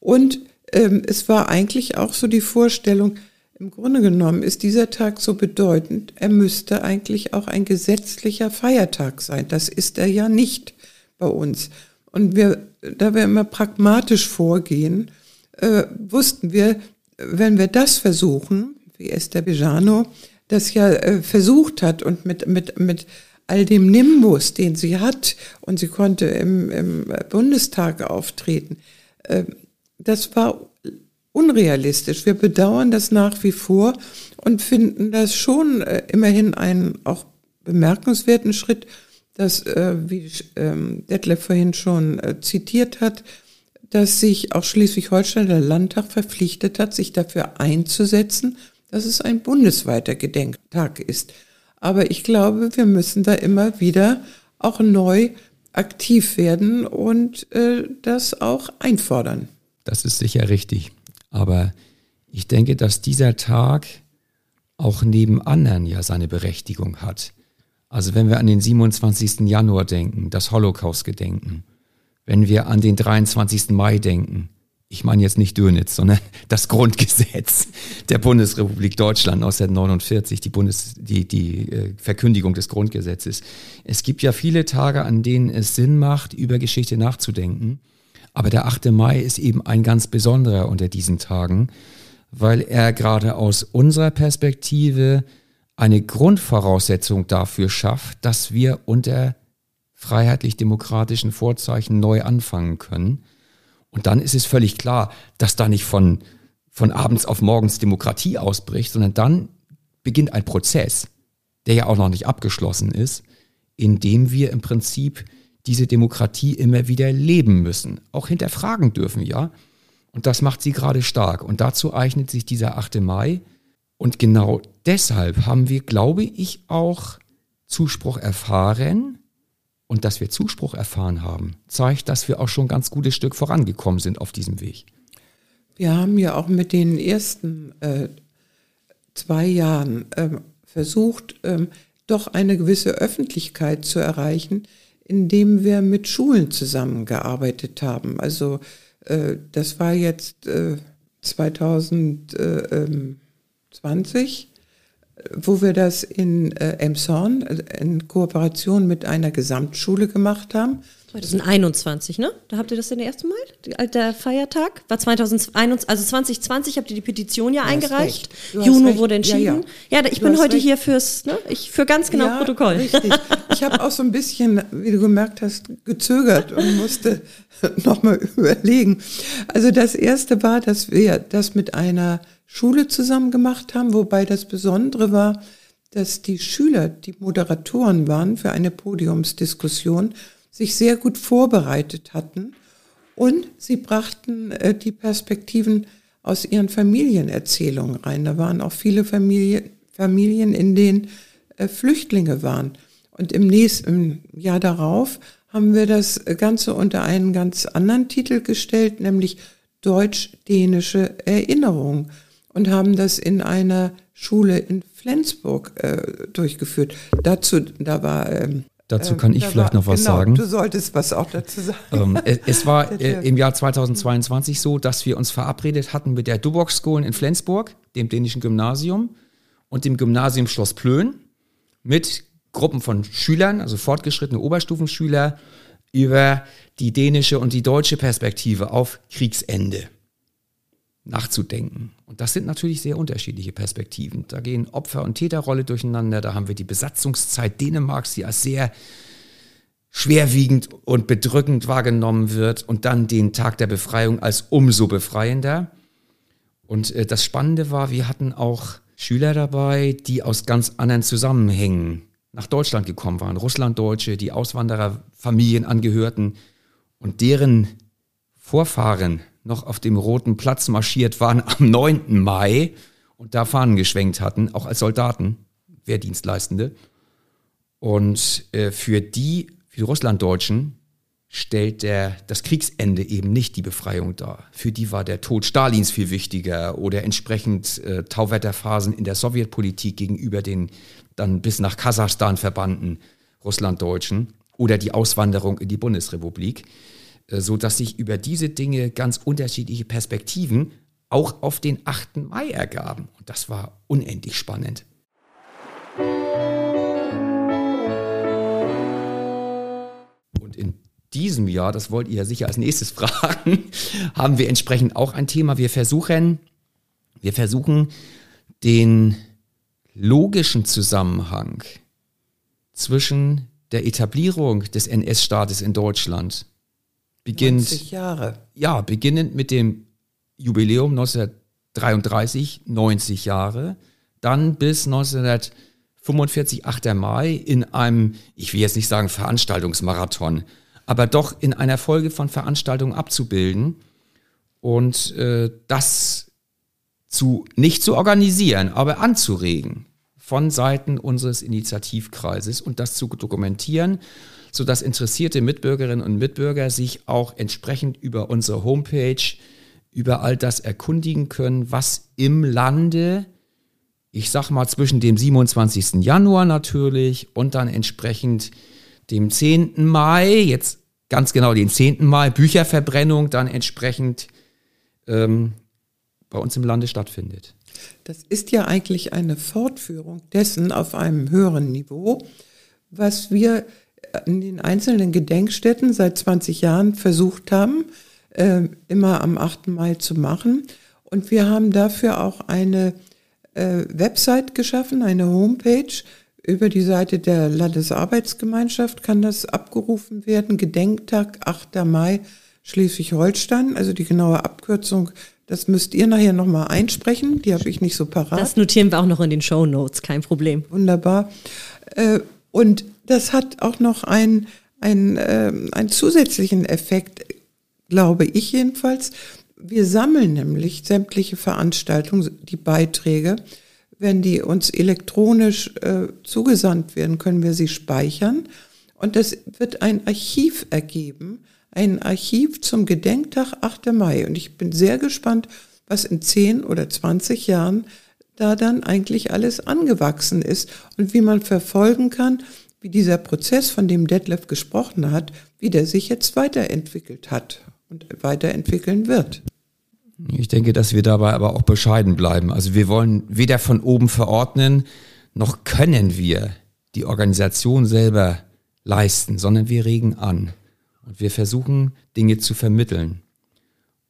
und ähm, es war eigentlich auch so die Vorstellung, im Grunde genommen ist dieser Tag so bedeutend, er müsste eigentlich auch ein gesetzlicher Feiertag sein. Das ist er ja nicht bei uns. Und wir, da wir immer pragmatisch vorgehen, äh, wussten wir, wenn wir das versuchen, wie Esther Bejano das ja äh, versucht hat und mit, mit, mit all dem Nimbus, den sie hat, und sie konnte im, im Bundestag auftreten, äh, das war unrealistisch. Wir bedauern das nach wie vor und finden das schon äh, immerhin einen auch bemerkenswerten Schritt, dass, äh, wie ähm, Detlef vorhin schon äh, zitiert hat, dass sich auch Schleswig-Holstein der Landtag verpflichtet hat, sich dafür einzusetzen, dass es ein bundesweiter Gedenktag ist. Aber ich glaube, wir müssen da immer wieder auch neu aktiv werden und äh, das auch einfordern. Das ist sicher richtig. Aber ich denke, dass dieser Tag auch neben anderen ja seine Berechtigung hat. Also wenn wir an den 27. Januar denken, das Holocaust-Gedenken, wenn wir an den 23. Mai denken, ich meine jetzt nicht Dönitz, sondern das Grundgesetz der Bundesrepublik Deutschland 1949, die, Bundes, die, die äh, Verkündigung des Grundgesetzes. Es gibt ja viele Tage, an denen es Sinn macht, über Geschichte nachzudenken. Aber der 8. Mai ist eben ein ganz besonderer unter diesen Tagen, weil er gerade aus unserer Perspektive eine Grundvoraussetzung dafür schafft, dass wir unter freiheitlich-demokratischen Vorzeichen neu anfangen können. Und dann ist es völlig klar, dass da nicht von, von abends auf morgens Demokratie ausbricht, sondern dann beginnt ein Prozess, der ja auch noch nicht abgeschlossen ist, in dem wir im Prinzip diese Demokratie immer wieder leben müssen, auch hinterfragen dürfen, ja. Und das macht sie gerade stark. Und dazu eignet sich dieser 8. Mai. Und genau deshalb haben wir, glaube ich, auch Zuspruch erfahren. Und dass wir Zuspruch erfahren haben, zeigt, dass wir auch schon ein ganz gutes Stück vorangekommen sind auf diesem Weg. Wir haben ja auch mit den ersten äh, zwei Jahren äh, versucht, äh, doch eine gewisse Öffentlichkeit zu erreichen, indem wir mit Schulen zusammengearbeitet haben. Also äh, das war jetzt äh, 2020, wo wir das in äh, Emshorn äh, in Kooperation mit einer Gesamtschule gemacht haben. 2021, ne? Da habt ihr das denn erste Mal? Der Feiertag? War 2021, also 2020 habt ihr die Petition ja eingereicht. Juno wurde entschieden. Ja, ja. ja ich du bin heute recht. hier fürs, ne? Ich für ganz genau ja, Protokoll. Richtig. Ich habe auch so ein bisschen, wie du gemerkt hast, gezögert und musste nochmal überlegen. Also das erste war, dass wir das mit einer Schule zusammen gemacht haben, wobei das Besondere war, dass die Schüler, die Moderatoren waren für eine Podiumsdiskussion, sich sehr gut vorbereitet hatten und sie brachten äh, die Perspektiven aus ihren Familienerzählungen rein. Da waren auch viele Familie, Familien, in denen äh, Flüchtlinge waren. Und im nächsten im Jahr darauf haben wir das Ganze unter einen ganz anderen Titel gestellt, nämlich Deutsch-Dänische Erinnerung und haben das in einer Schule in Flensburg äh, durchgeführt. Dazu, da war ähm, Dazu kann ich vielleicht war, noch was genau, sagen. Du solltest was auch dazu sagen. Ähm, es, war äh, im Jahr 2022 so, dass wir uns verabredet hatten mit der Dubox School in Flensburg, dem dänischen Gymnasium und dem Gymnasium Schloss Plön mit Gruppen von Schülern, also fortgeschrittene Oberstufenschüler, über die dänische und die deutsche Perspektive auf Kriegsende nachzudenken. Und das sind natürlich sehr unterschiedliche Perspektiven. Da gehen Opfer- und Täterrolle durcheinander. Da haben wir die Besatzungszeit Dänemarks, die als sehr schwerwiegend und bedrückend wahrgenommen wird. Und dann den Tag der Befreiung als umso befreiender. Und äh, das Spannende war, wir hatten auch Schüler dabei, die aus ganz anderen Zusammenhängen nach Deutschland gekommen waren. Russlanddeutsche, die Auswandererfamilien angehörten und deren Vorfahren noch auf dem Roten Platz marschiert waren am 9. Mai und da Fahnen geschwenkt hatten, auch als Soldaten, Wehrdienstleistende. Und äh, für die, für die Russlanddeutschen, stellt der, das Kriegsende eben nicht die Befreiung dar. Für die war der Tod Stalins viel wichtiger oder entsprechend äh, Tauwetterphasen in der Sowjetpolitik gegenüber den dann bis nach Kasachstan verbannten Russlanddeutschen oder die Auswanderung in die Bundesrepublik. Äh, so dass sich über diese Dinge ganz unterschiedliche Perspektiven auch auf den 8. Mai ergaben. Und das war unendlich spannend. Und in diesem Jahr, das wollt ihr ja sicher als nächstes fragen, haben wir entsprechend auch ein Thema. Wir versuchen, wir versuchen den logischen Zusammenhang zwischen der Etablierung des NS-Staates in Deutschland beginnt. 90 Jahre. Ja, beginnend mit dem Jubiläum 1933, 90 Jahre, dann bis 1945, 8. Mai, in einem, ich will jetzt nicht sagen Veranstaltungsmarathon, aber doch in einer Folge von Veranstaltungen abzubilden und äh, das zu, nicht zu organisieren, aber anzuregen von Seiten unseres Initiativkreises und das zu dokumentieren sodass interessierte Mitbürgerinnen und Mitbürger sich auch entsprechend über unsere Homepage über all das erkundigen können, was im Lande, ich sag mal zwischen dem 27. Januar natürlich und dann entsprechend dem 10. Mai, jetzt ganz genau den 10. Mai, Bücherverbrennung dann entsprechend ähm, bei uns im Lande stattfindet. Das ist ja eigentlich eine Fortführung dessen auf einem höheren Niveau, was wir in den einzelnen Gedenkstätten seit 20 Jahren versucht haben, äh, immer am 8. Mai zu machen. Und wir haben dafür auch eine äh, Website geschaffen, eine Homepage. Über die Seite der Landesarbeitsgemeinschaft kann das abgerufen werden. Gedenktag 8. Mai Schleswig-Holstein, also die genaue Abkürzung das müsst ihr nachher nochmal einsprechen. Die habe ich nicht so parat. Das notieren wir auch noch in den Show Notes, kein Problem. Wunderbar. Äh, und das hat auch noch einen, einen, einen zusätzlichen Effekt, glaube ich jedenfalls. Wir sammeln nämlich sämtliche Veranstaltungen, die Beiträge. Wenn die uns elektronisch äh, zugesandt werden, können wir sie speichern. Und das wird ein Archiv ergeben ein Archiv zum Gedenktag 8. Mai. Und ich bin sehr gespannt, was in 10 oder 20 Jahren da dann eigentlich alles angewachsen ist und wie man verfolgen kann, wie dieser Prozess, von dem Detlef gesprochen hat, wie der sich jetzt weiterentwickelt hat und weiterentwickeln wird. Ich denke, dass wir dabei aber auch bescheiden bleiben. Also wir wollen weder von oben verordnen, noch können wir die Organisation selber leisten, sondern wir regen an. Und wir versuchen, Dinge zu vermitteln.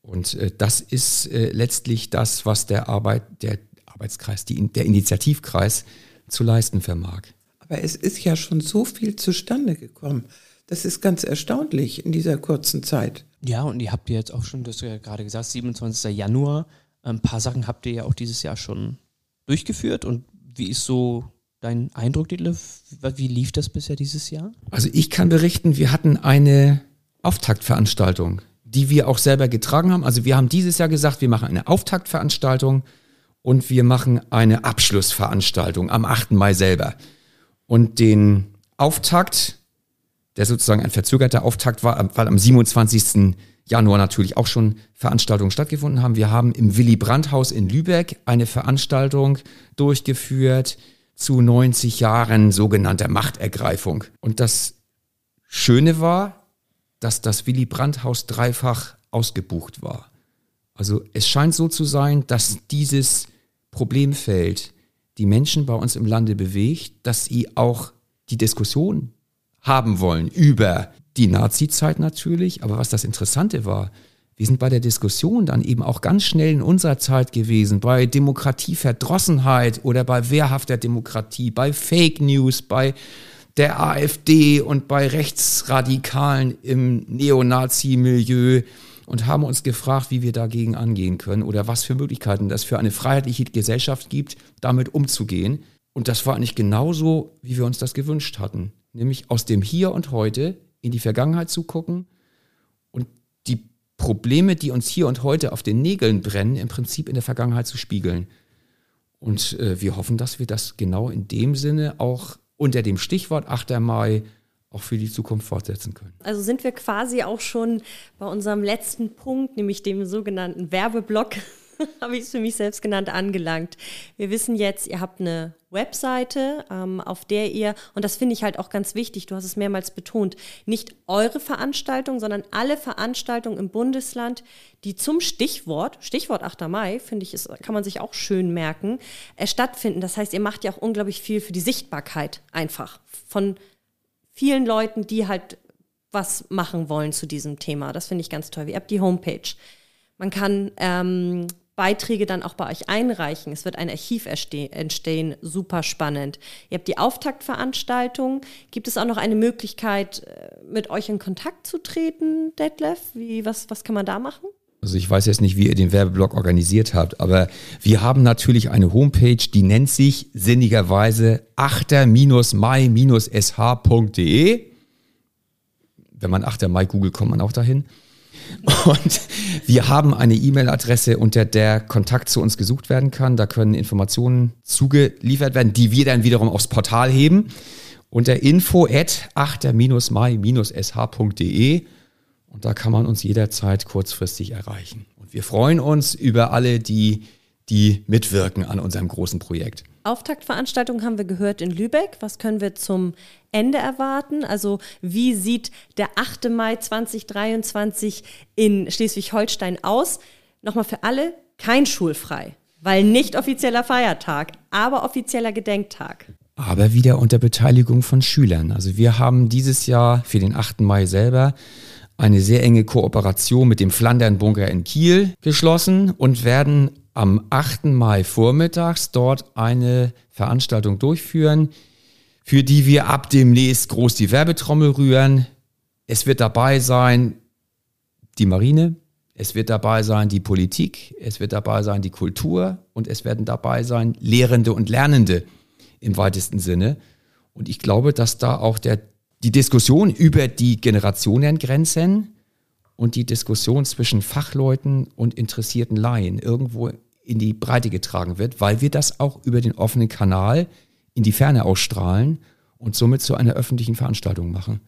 Und äh, das ist äh, letztlich das, was der Arbeit, der Arbeitskreis, die, der Initiativkreis zu leisten vermag. Aber es ist ja schon so viel zustande gekommen. Das ist ganz erstaunlich in dieser kurzen Zeit. Ja, und ihr habt jetzt auch schon, du hast ja gerade gesagt, 27. Januar. Ein paar Sachen habt ihr ja auch dieses Jahr schon durchgeführt. Und wie ist so dein Eindruck, Detlef? Wie lief das bisher dieses Jahr? Also ich kann berichten, wir hatten eine Auftaktveranstaltung, die wir auch selber getragen haben. Also wir haben dieses Jahr gesagt, wir machen eine Auftaktveranstaltung und wir machen eine Abschlussveranstaltung am 8. Mai selber. Und den Auftakt, der sozusagen ein verzögerter Auftakt war, weil am 27. Januar natürlich auch schon Veranstaltungen stattgefunden haben. Wir haben im Willy Brandt Haus in Lübeck eine Veranstaltung durchgeführt zu 90 Jahren sogenannter Machtergreifung. Und das Schöne war, dass das Willy Brandt-Haus dreifach ausgebucht war. Also es scheint so zu sein, dass dieses Problemfeld die Menschen bei uns im Lande bewegt, dass sie auch die Diskussion haben wollen über die Nazi-Zeit natürlich. Aber was das Interessante war, wir sind bei der Diskussion dann eben auch ganz schnell in unserer Zeit gewesen, bei Demokratieverdrossenheit oder bei wehrhafter Demokratie, bei Fake News, bei der AfD und bei Rechtsradikalen im Neonazi-Milieu und haben uns gefragt, wie wir dagegen angehen können oder was für Möglichkeiten das für eine freiheitliche Gesellschaft gibt, damit umzugehen. Und das war eigentlich genauso, wie wir uns das gewünscht hatten. Nämlich aus dem Hier und Heute in die Vergangenheit zu gucken und die Probleme, die uns hier und heute auf den Nägeln brennen, im Prinzip in der Vergangenheit zu spiegeln. Und äh, wir hoffen, dass wir das genau in dem Sinne auch unter dem Stichwort 8. Mai auch für die Zukunft fortsetzen können. Also sind wir quasi auch schon bei unserem letzten Punkt, nämlich dem sogenannten Werbeblock, habe ich es für mich selbst genannt, angelangt. Wir wissen jetzt, ihr habt eine Webseite, ähm, auf der ihr, und das finde ich halt auch ganz wichtig, du hast es mehrmals betont, nicht eure Veranstaltung, sondern alle Veranstaltungen im Bundesland, die zum Stichwort, Stichwort 8. Mai, finde ich, ist, kann man sich auch schön merken, äh, stattfinden. Das heißt, ihr macht ja auch unglaublich viel für die Sichtbarkeit einfach von vielen Leuten, die halt was machen wollen zu diesem Thema. Das finde ich ganz toll. Ihr habt die Homepage. Man kann ähm, Beiträge dann auch bei euch einreichen. Es wird ein Archiv entstehen, super spannend. Ihr habt die Auftaktveranstaltung. Gibt es auch noch eine Möglichkeit, äh, mit euch in Kontakt zu treten, Detlef? Wie, was, was kann man da machen? Also ich weiß jetzt nicht, wie ihr den Werbeblock organisiert habt, aber wir haben natürlich eine Homepage, die nennt sich sinnigerweise achter-mai-sh.de. Wenn man 8. Mai googelt, kommt man auch dahin. Und wir haben eine E-Mail-Adresse, unter der Kontakt zu uns gesucht werden kann. Da können Informationen zugeliefert werden, die wir dann wiederum aufs Portal heben. Unter info at 8-mai-sh.de und da kann man uns jederzeit kurzfristig erreichen. Wir freuen uns über alle, die, die mitwirken an unserem großen Projekt. Auftaktveranstaltung haben wir gehört in Lübeck. Was können wir zum Ende erwarten? Also wie sieht der 8. Mai 2023 in Schleswig-Holstein aus? Nochmal für alle, kein schulfrei, weil nicht offizieller Feiertag, aber offizieller Gedenktag. Aber wieder unter Beteiligung von Schülern. Also wir haben dieses Jahr für den 8. Mai selber eine sehr enge Kooperation mit dem Flandern-Bunker in Kiel geschlossen und werden am 8. Mai vormittags dort eine Veranstaltung durchführen, für die wir ab demnächst groß die Werbetrommel rühren. Es wird dabei sein die Marine, es wird dabei sein die Politik, es wird dabei sein die Kultur und es werden dabei sein Lehrende und Lernende im weitesten Sinne. Und ich glaube, dass da auch der die Diskussion über die Generationengrenzen und die Diskussion zwischen Fachleuten und interessierten Laien irgendwo in die Breite getragen wird, weil wir das auch über den offenen Kanal in die Ferne ausstrahlen und somit zu einer öffentlichen Veranstaltung machen.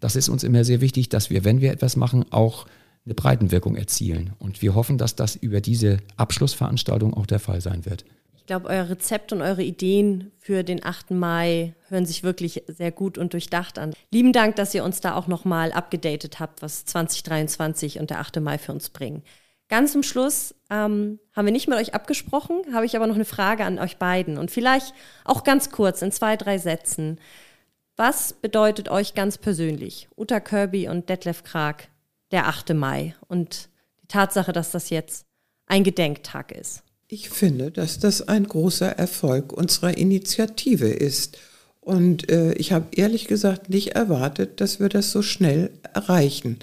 Das ist uns immer sehr wichtig, dass wir, wenn wir etwas machen, auch eine Breitenwirkung erzielen. Und wir hoffen, dass das über diese Abschlussveranstaltung auch der Fall sein wird. Ich glaube, euer Rezept und eure Ideen für den 8. Mai hören sich wirklich sehr gut und durchdacht an. Lieben Dank, dass ihr uns da auch nochmal abgedatet habt, was 2023 und der 8. Mai für uns bringen. Ganz zum Schluss ähm, haben wir nicht mit euch abgesprochen, habe ich aber noch eine Frage an euch beiden und vielleicht auch ganz kurz in zwei, drei Sätzen. Was bedeutet euch ganz persönlich, Uta Kirby und Detlef Krag, der 8. Mai und die Tatsache, dass das jetzt ein Gedenktag ist? Ich finde, dass das ein großer Erfolg unserer Initiative ist. Und äh, ich habe ehrlich gesagt nicht erwartet, dass wir das so schnell erreichen.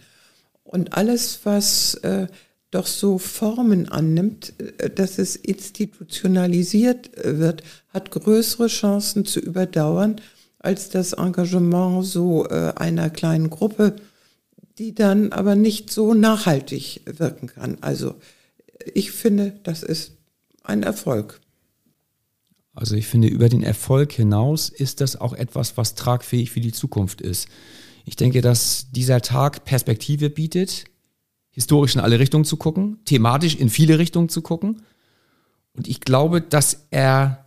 Und alles, was äh, doch so Formen annimmt, äh, dass es institutionalisiert äh, wird, hat größere Chancen zu überdauern als das Engagement so äh, einer kleinen Gruppe, die dann aber nicht so nachhaltig wirken kann. Also ich finde, das ist ein Erfolg. Also ich finde, über den Erfolg hinaus ist das auch etwas, was tragfähig für die Zukunft ist. Ich denke, dass dieser Tag Perspektive bietet, historisch in alle Richtungen zu gucken, thematisch in viele Richtungen zu gucken. Und ich glaube, dass er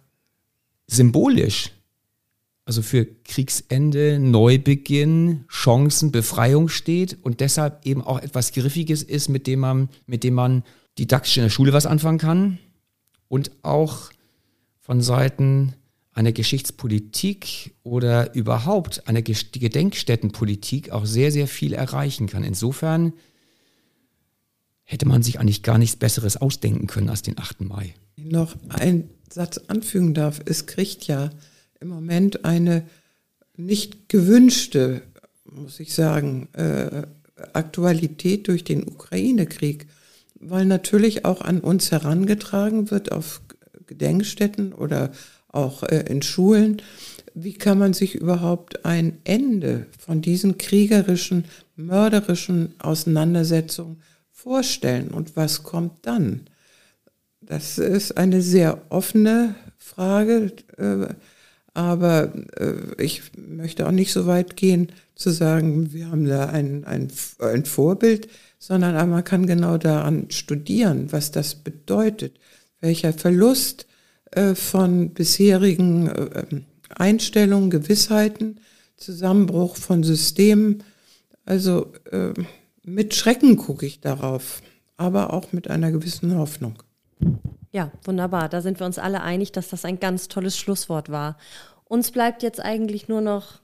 symbolisch, also für Kriegsende, Neubeginn, Chancen, Befreiung steht und deshalb eben auch etwas Griffiges ist, mit dem man, mit dem man didaktisch in der Schule was anfangen kann, und auch von Seiten einer Geschichtspolitik oder überhaupt einer Gedenkstättenpolitik auch sehr, sehr viel erreichen kann. Insofern hätte man sich eigentlich gar nichts Besseres ausdenken können als den 8. Mai. Noch ein Satz anfügen darf. Es kriegt ja im Moment eine nicht gewünschte, muss ich sagen, äh, Aktualität durch den Ukraine-Krieg weil natürlich auch an uns herangetragen wird auf Gedenkstätten oder auch äh, in Schulen, wie kann man sich überhaupt ein Ende von diesen kriegerischen, mörderischen Auseinandersetzungen vorstellen und was kommt dann? Das ist eine sehr offene Frage, äh, aber äh, ich möchte auch nicht so weit gehen zu sagen, wir haben da ein, ein, ein Vorbild sondern man kann genau daran studieren, was das bedeutet, welcher Verlust äh, von bisherigen äh, Einstellungen, Gewissheiten, Zusammenbruch von Systemen. Also äh, mit Schrecken gucke ich darauf, aber auch mit einer gewissen Hoffnung. Ja, wunderbar. Da sind wir uns alle einig, dass das ein ganz tolles Schlusswort war. Uns bleibt jetzt eigentlich nur noch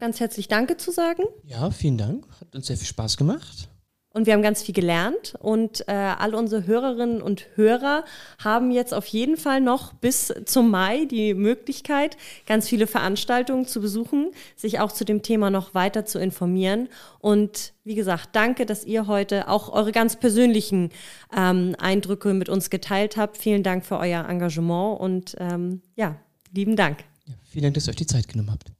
ganz herzlich Danke zu sagen. Ja, vielen Dank. Hat uns sehr viel Spaß gemacht. Und wir haben ganz viel gelernt und äh, all unsere Hörerinnen und Hörer haben jetzt auf jeden Fall noch bis zum Mai die Möglichkeit, ganz viele Veranstaltungen zu besuchen, sich auch zu dem Thema noch weiter zu informieren. Und wie gesagt, danke, dass ihr heute auch eure ganz persönlichen ähm, Eindrücke mit uns geteilt habt. Vielen Dank für euer Engagement und ähm, ja, lieben Dank. Ja, vielen Dank, dass ihr euch die Zeit genommen habt.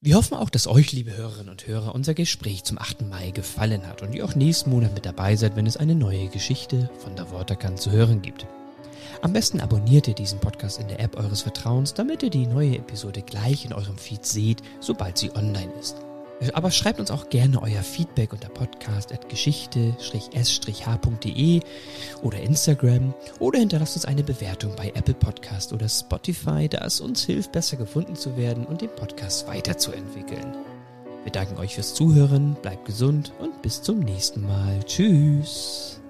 Wir hoffen auch, dass euch, liebe Hörerinnen und Hörer, unser Gespräch zum 8. Mai gefallen hat und ihr auch nächsten Monat mit dabei seid, wenn es eine neue Geschichte von der Waterkan zu hören gibt. Am besten abonniert ihr diesen Podcast in der App eures Vertrauens, damit ihr die neue Episode gleich in eurem Feed seht, sobald sie online ist. Aber schreibt uns auch gerne euer Feedback unter podcast.geschichte-s-h.de oder Instagram oder hinterlasst uns eine Bewertung bei Apple Podcast oder Spotify, da es uns hilft, besser gefunden zu werden und den Podcast weiterzuentwickeln. Wir danken euch fürs Zuhören, bleibt gesund und bis zum nächsten Mal. Tschüss.